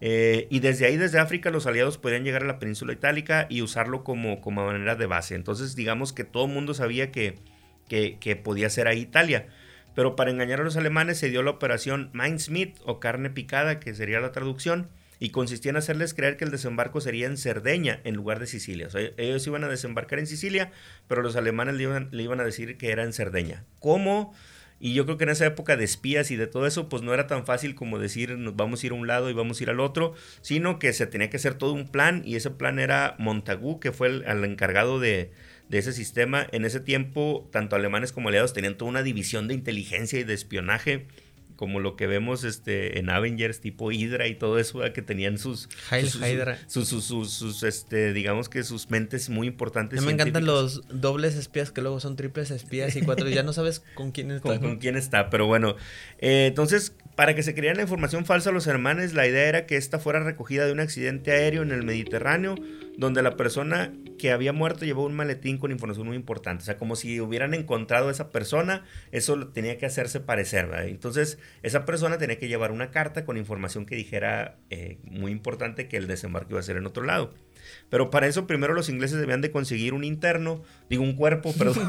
[SPEAKER 1] eh, y desde ahí, desde África, los aliados podían llegar a la península itálica y usarlo como, como manera de base. Entonces, digamos que todo el mundo sabía que, que, podía ser ahí Italia. Pero para engañar a los alemanes se dio la operación Mincemeat o carne picada, que sería la traducción, y consistía en hacerles creer que el desembarco sería en Cerdeña en lugar de Sicilia. Ellos iban a desembarcar en Sicilia, pero los alemanes le iban, le iban a decir que era en Cerdeña. ¿Cómo? Y yo creo que en esa época de espías y de todo eso, pues no era tan fácil como decir nos vamos a ir a un lado y vamos a ir al otro, sino que se tenía que hacer todo un plan y ese plan era Montagu, que fue el, encargado de, de ese sistema. En ese tiempo, tanto alemanes como aliados tenían toda una división de inteligencia y de espionaje como lo que vemos este, en Avengers, tipo Hydra y todo eso, que tenían sus, sus, sus, sus, este, digamos que sus mentes muy importantes.
[SPEAKER 2] me encantan los dobles espías que luego son triples espías y cuatro, ya no sabes con quién está.
[SPEAKER 1] Con, quién está, pero bueno, eh, entonces, para que se creara la información falsa a los hermanos, la idea era que esta fuera recogida de un accidente aéreo en el Mediterráneo, donde la persona que había muerto llevó un maletín con información muy importante. O sea, como si hubieran encontrado a esa persona, eso tenía que hacerse parecer. Entonces, esa persona tenía que llevar una carta con información que dijera eh, muy importante que el desembarco iba a ser en otro lado. Pero para eso primero los ingleses debían de conseguir un interno, digo un cuerpo, perdón,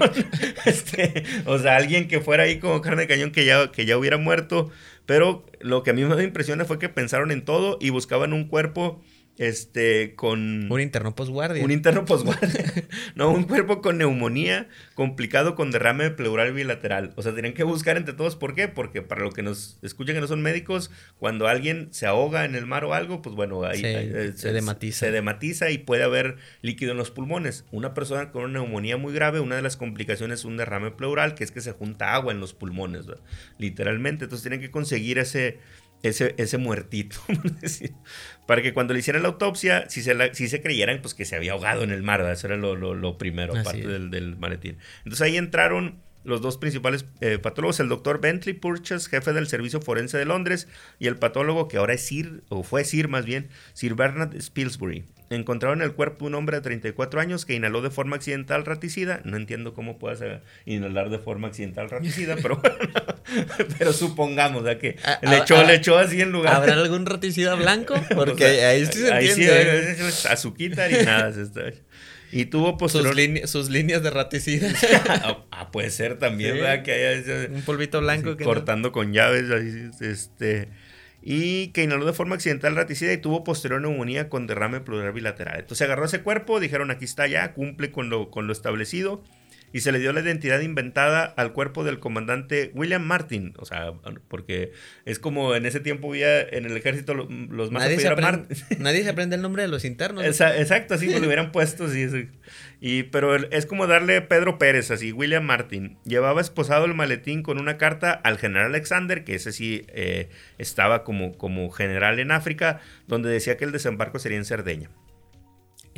[SPEAKER 1] este, o sea, alguien que fuera ahí como carne de cañón que ya, que ya hubiera muerto. Pero lo que a mí me impresiona fue que pensaron en todo y buscaban un cuerpo este, con...
[SPEAKER 2] Un interno posguardia.
[SPEAKER 1] Un interno posguardia. no, un cuerpo con neumonía, complicado con derrame pleural bilateral. O sea, tenían que buscar entre todos. ¿Por qué? Porque para lo que nos escuchan que no son médicos, cuando alguien se ahoga en el mar o algo, pues bueno, ahí,
[SPEAKER 2] eh, se, dematiza.
[SPEAKER 1] Se dematiza y puede haber líquido en los pulmones. Una persona con una neumonía muy grave, una de las complicaciones es un derrame pleural, que es que se junta agua en los pulmones, literalmente. Entonces tienen que conseguir ese ese, ese muertito, para que cuando le hicieran la autopsia, si se, si se creyeran pues que se había ahogado en el mar, eso era lo, lo, primero, aparte del, del, maletín. Entonces ahí entraron los dos principales eh, patólogos, el doctor Bentley Purchas, jefe del Servicio Forense de Londres, y el patólogo que ahora es Sir, o fue Sir más bien, Sir Bernard Spilsbury encontraron el cuerpo de un hombre de 34 años que inhaló de forma accidental raticida. No entiendo cómo puedes inhalar de forma accidental raticida, pero pero supongamos que le, echó, le echó así en lugar.
[SPEAKER 2] ¿Habrá algún raticida blanco? Porque ahí sí se
[SPEAKER 1] ahí
[SPEAKER 2] entiende.
[SPEAKER 1] Sí, es azuquita y nada. Y tuvo
[SPEAKER 2] posterior... sus, sus, líneas de raticida.
[SPEAKER 1] ah, puede ser también, ¿verdad? Que haya
[SPEAKER 2] un polvito blanco.
[SPEAKER 1] que cortando con llaves, así, este y que inhaló de forma accidental raticida y tuvo posterior neumonía con derrame pleural bilateral. Entonces agarró ese cuerpo, dijeron aquí está ya, cumple con lo, con lo establecido y se le dio la identidad inventada al cuerpo del comandante William Martin, o sea, porque es como en ese tiempo había en el ejército los, más
[SPEAKER 2] nadie se, aprende, nadie se aprende el nombre de los internos.
[SPEAKER 1] exacto, así lo hubieran puesto, sí, Y, pero es como darle Pedro Pérez, así, William Martin. Llevaba esposado el maletín con una carta al general Alexander, que ese sí eh, estaba como, como general en África, donde decía que el desembarco sería en Cerdeña.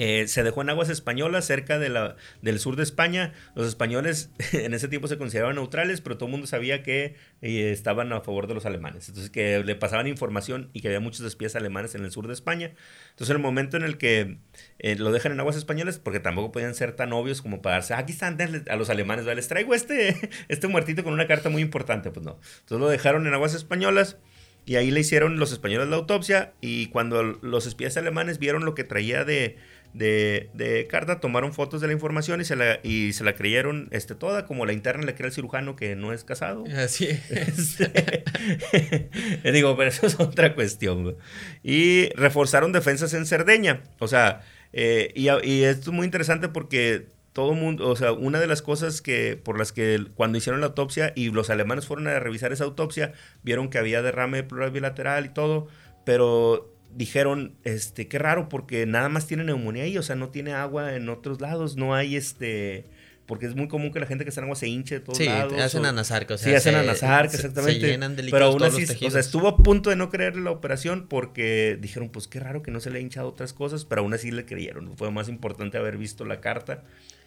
[SPEAKER 1] Eh, se dejó en aguas españolas cerca del sur de España. Los españoles en ese tiempo se consideraban neutrales, pero todo el mundo sabía que eh, estaban a favor de los alemanes. Entonces que le pasaban información y que había muchos espías alemanes en el sur de España. Entonces el momento en el que eh, lo dejan en aguas españolas, porque tampoco podían ser tan obvios como para darse, aquí están a los alemanes, les traigo este, este muertito con una carta muy importante. Pues no. Entonces lo dejaron en aguas españolas. Y ahí le hicieron los españoles la autopsia y cuando los espías alemanes vieron lo que traía de, de, de, carta, tomaron fotos de la información y se la, y se la creyeron este, toda, como la interna le crea el cirujano que no es casado.
[SPEAKER 2] Así es.
[SPEAKER 1] Este, digo, pero eso es otra cuestión. Y reforzaron defensas en Cerdeña. O sea, eh, y, y esto es muy interesante porque todo mundo, o sea, una de las cosas que por las que cuando hicieron la autopsia y los alemanes fueron a revisar esa autopsia, vieron que había derrame pleural bilateral y todo, pero dijeron, este, qué raro porque nada más tiene neumonía ahí, o sea, no tiene agua en otros lados, no hay este porque es muy común que la gente que está en agua se hinche de todos
[SPEAKER 2] sí,
[SPEAKER 1] lados.
[SPEAKER 2] Sí, hacen anasarca, o sea,
[SPEAKER 1] sí, hacen anasarca, exactamente.
[SPEAKER 2] Se llenan de
[SPEAKER 1] Pero aún así, o sea, estuvo a punto de no creer la operación porque dijeron, pues qué raro que no se le ha hinchado otras cosas, pero aún así le creyeron. Fue más importante haber visto la carta.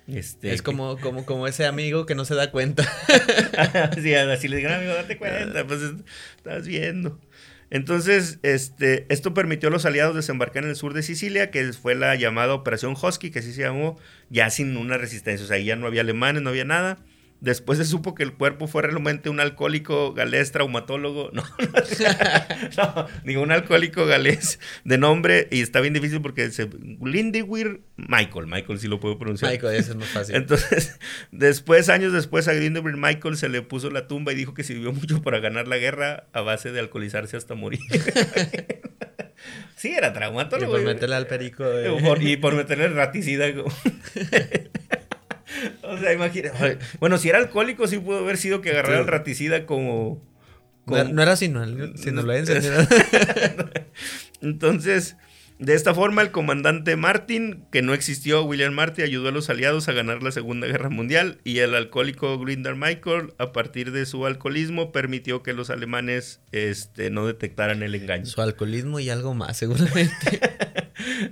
[SPEAKER 1] Este,
[SPEAKER 2] es como, como, como ese amigo que no se da cuenta.
[SPEAKER 1] sí, así le digan, amigo, date cuenta, pues estás viendo. Entonces, este, esto permitió a los aliados desembarcar en el sur de Sicilia, que fue la llamada Operación Husky, que así se llamó, ya sin una resistencia. O sea, ahí ya no había alemanes, no había nada. Después se supo que el cuerpo fue realmente un alcohólico galés traumatólogo. No, no, digo, un alcohólico galés de nombre. Y está bien difícil porque se. Lindewir Michael. Michael sí lo puedo pronunciar.
[SPEAKER 2] Michael, eso es más fácil.
[SPEAKER 1] Entonces, después, años después, a Lindewir Michael se le puso la tumba y dijo que sirvió mucho para ganar la guerra a base de alcoholizarse hasta morir. sí, era traumatólogo.
[SPEAKER 2] Y por meterle al perico.
[SPEAKER 1] Y por meterle raticida. O sea, imagínate. Bueno, si era alcohólico, sí pudo haber sido que agarrara el raticida como.
[SPEAKER 2] No, era sino, sino lo
[SPEAKER 1] Entonces, de esta forma, el comandante Martin, que no existió, William Martin, ayudó a los aliados a ganar la Segunda Guerra Mundial y el alcohólico Grinder Michael, a partir de su alcoholismo, permitió que los alemanes este, no detectaran el engaño.
[SPEAKER 2] Su alcoholismo y algo más, seguramente.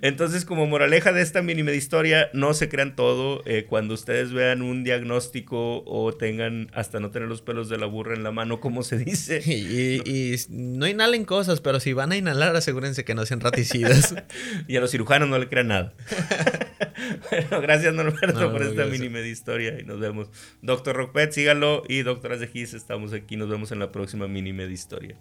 [SPEAKER 1] Entonces, como moraleja de esta mínima historia, no se crean todo. Eh, cuando ustedes vean un diagnóstico o tengan hasta no tener los pelos de la burra en la mano, como se dice.
[SPEAKER 2] Y, y no inhalen cosas, pero si van a inhalar, asegúrense que no sean raticidas.
[SPEAKER 1] y a los cirujanos no le crean nada. bueno, gracias Norberto por esta mini historia y nos vemos. Doctor Rockpet, síganlo y doctoras de Gis, estamos aquí, nos vemos en la próxima mini historia.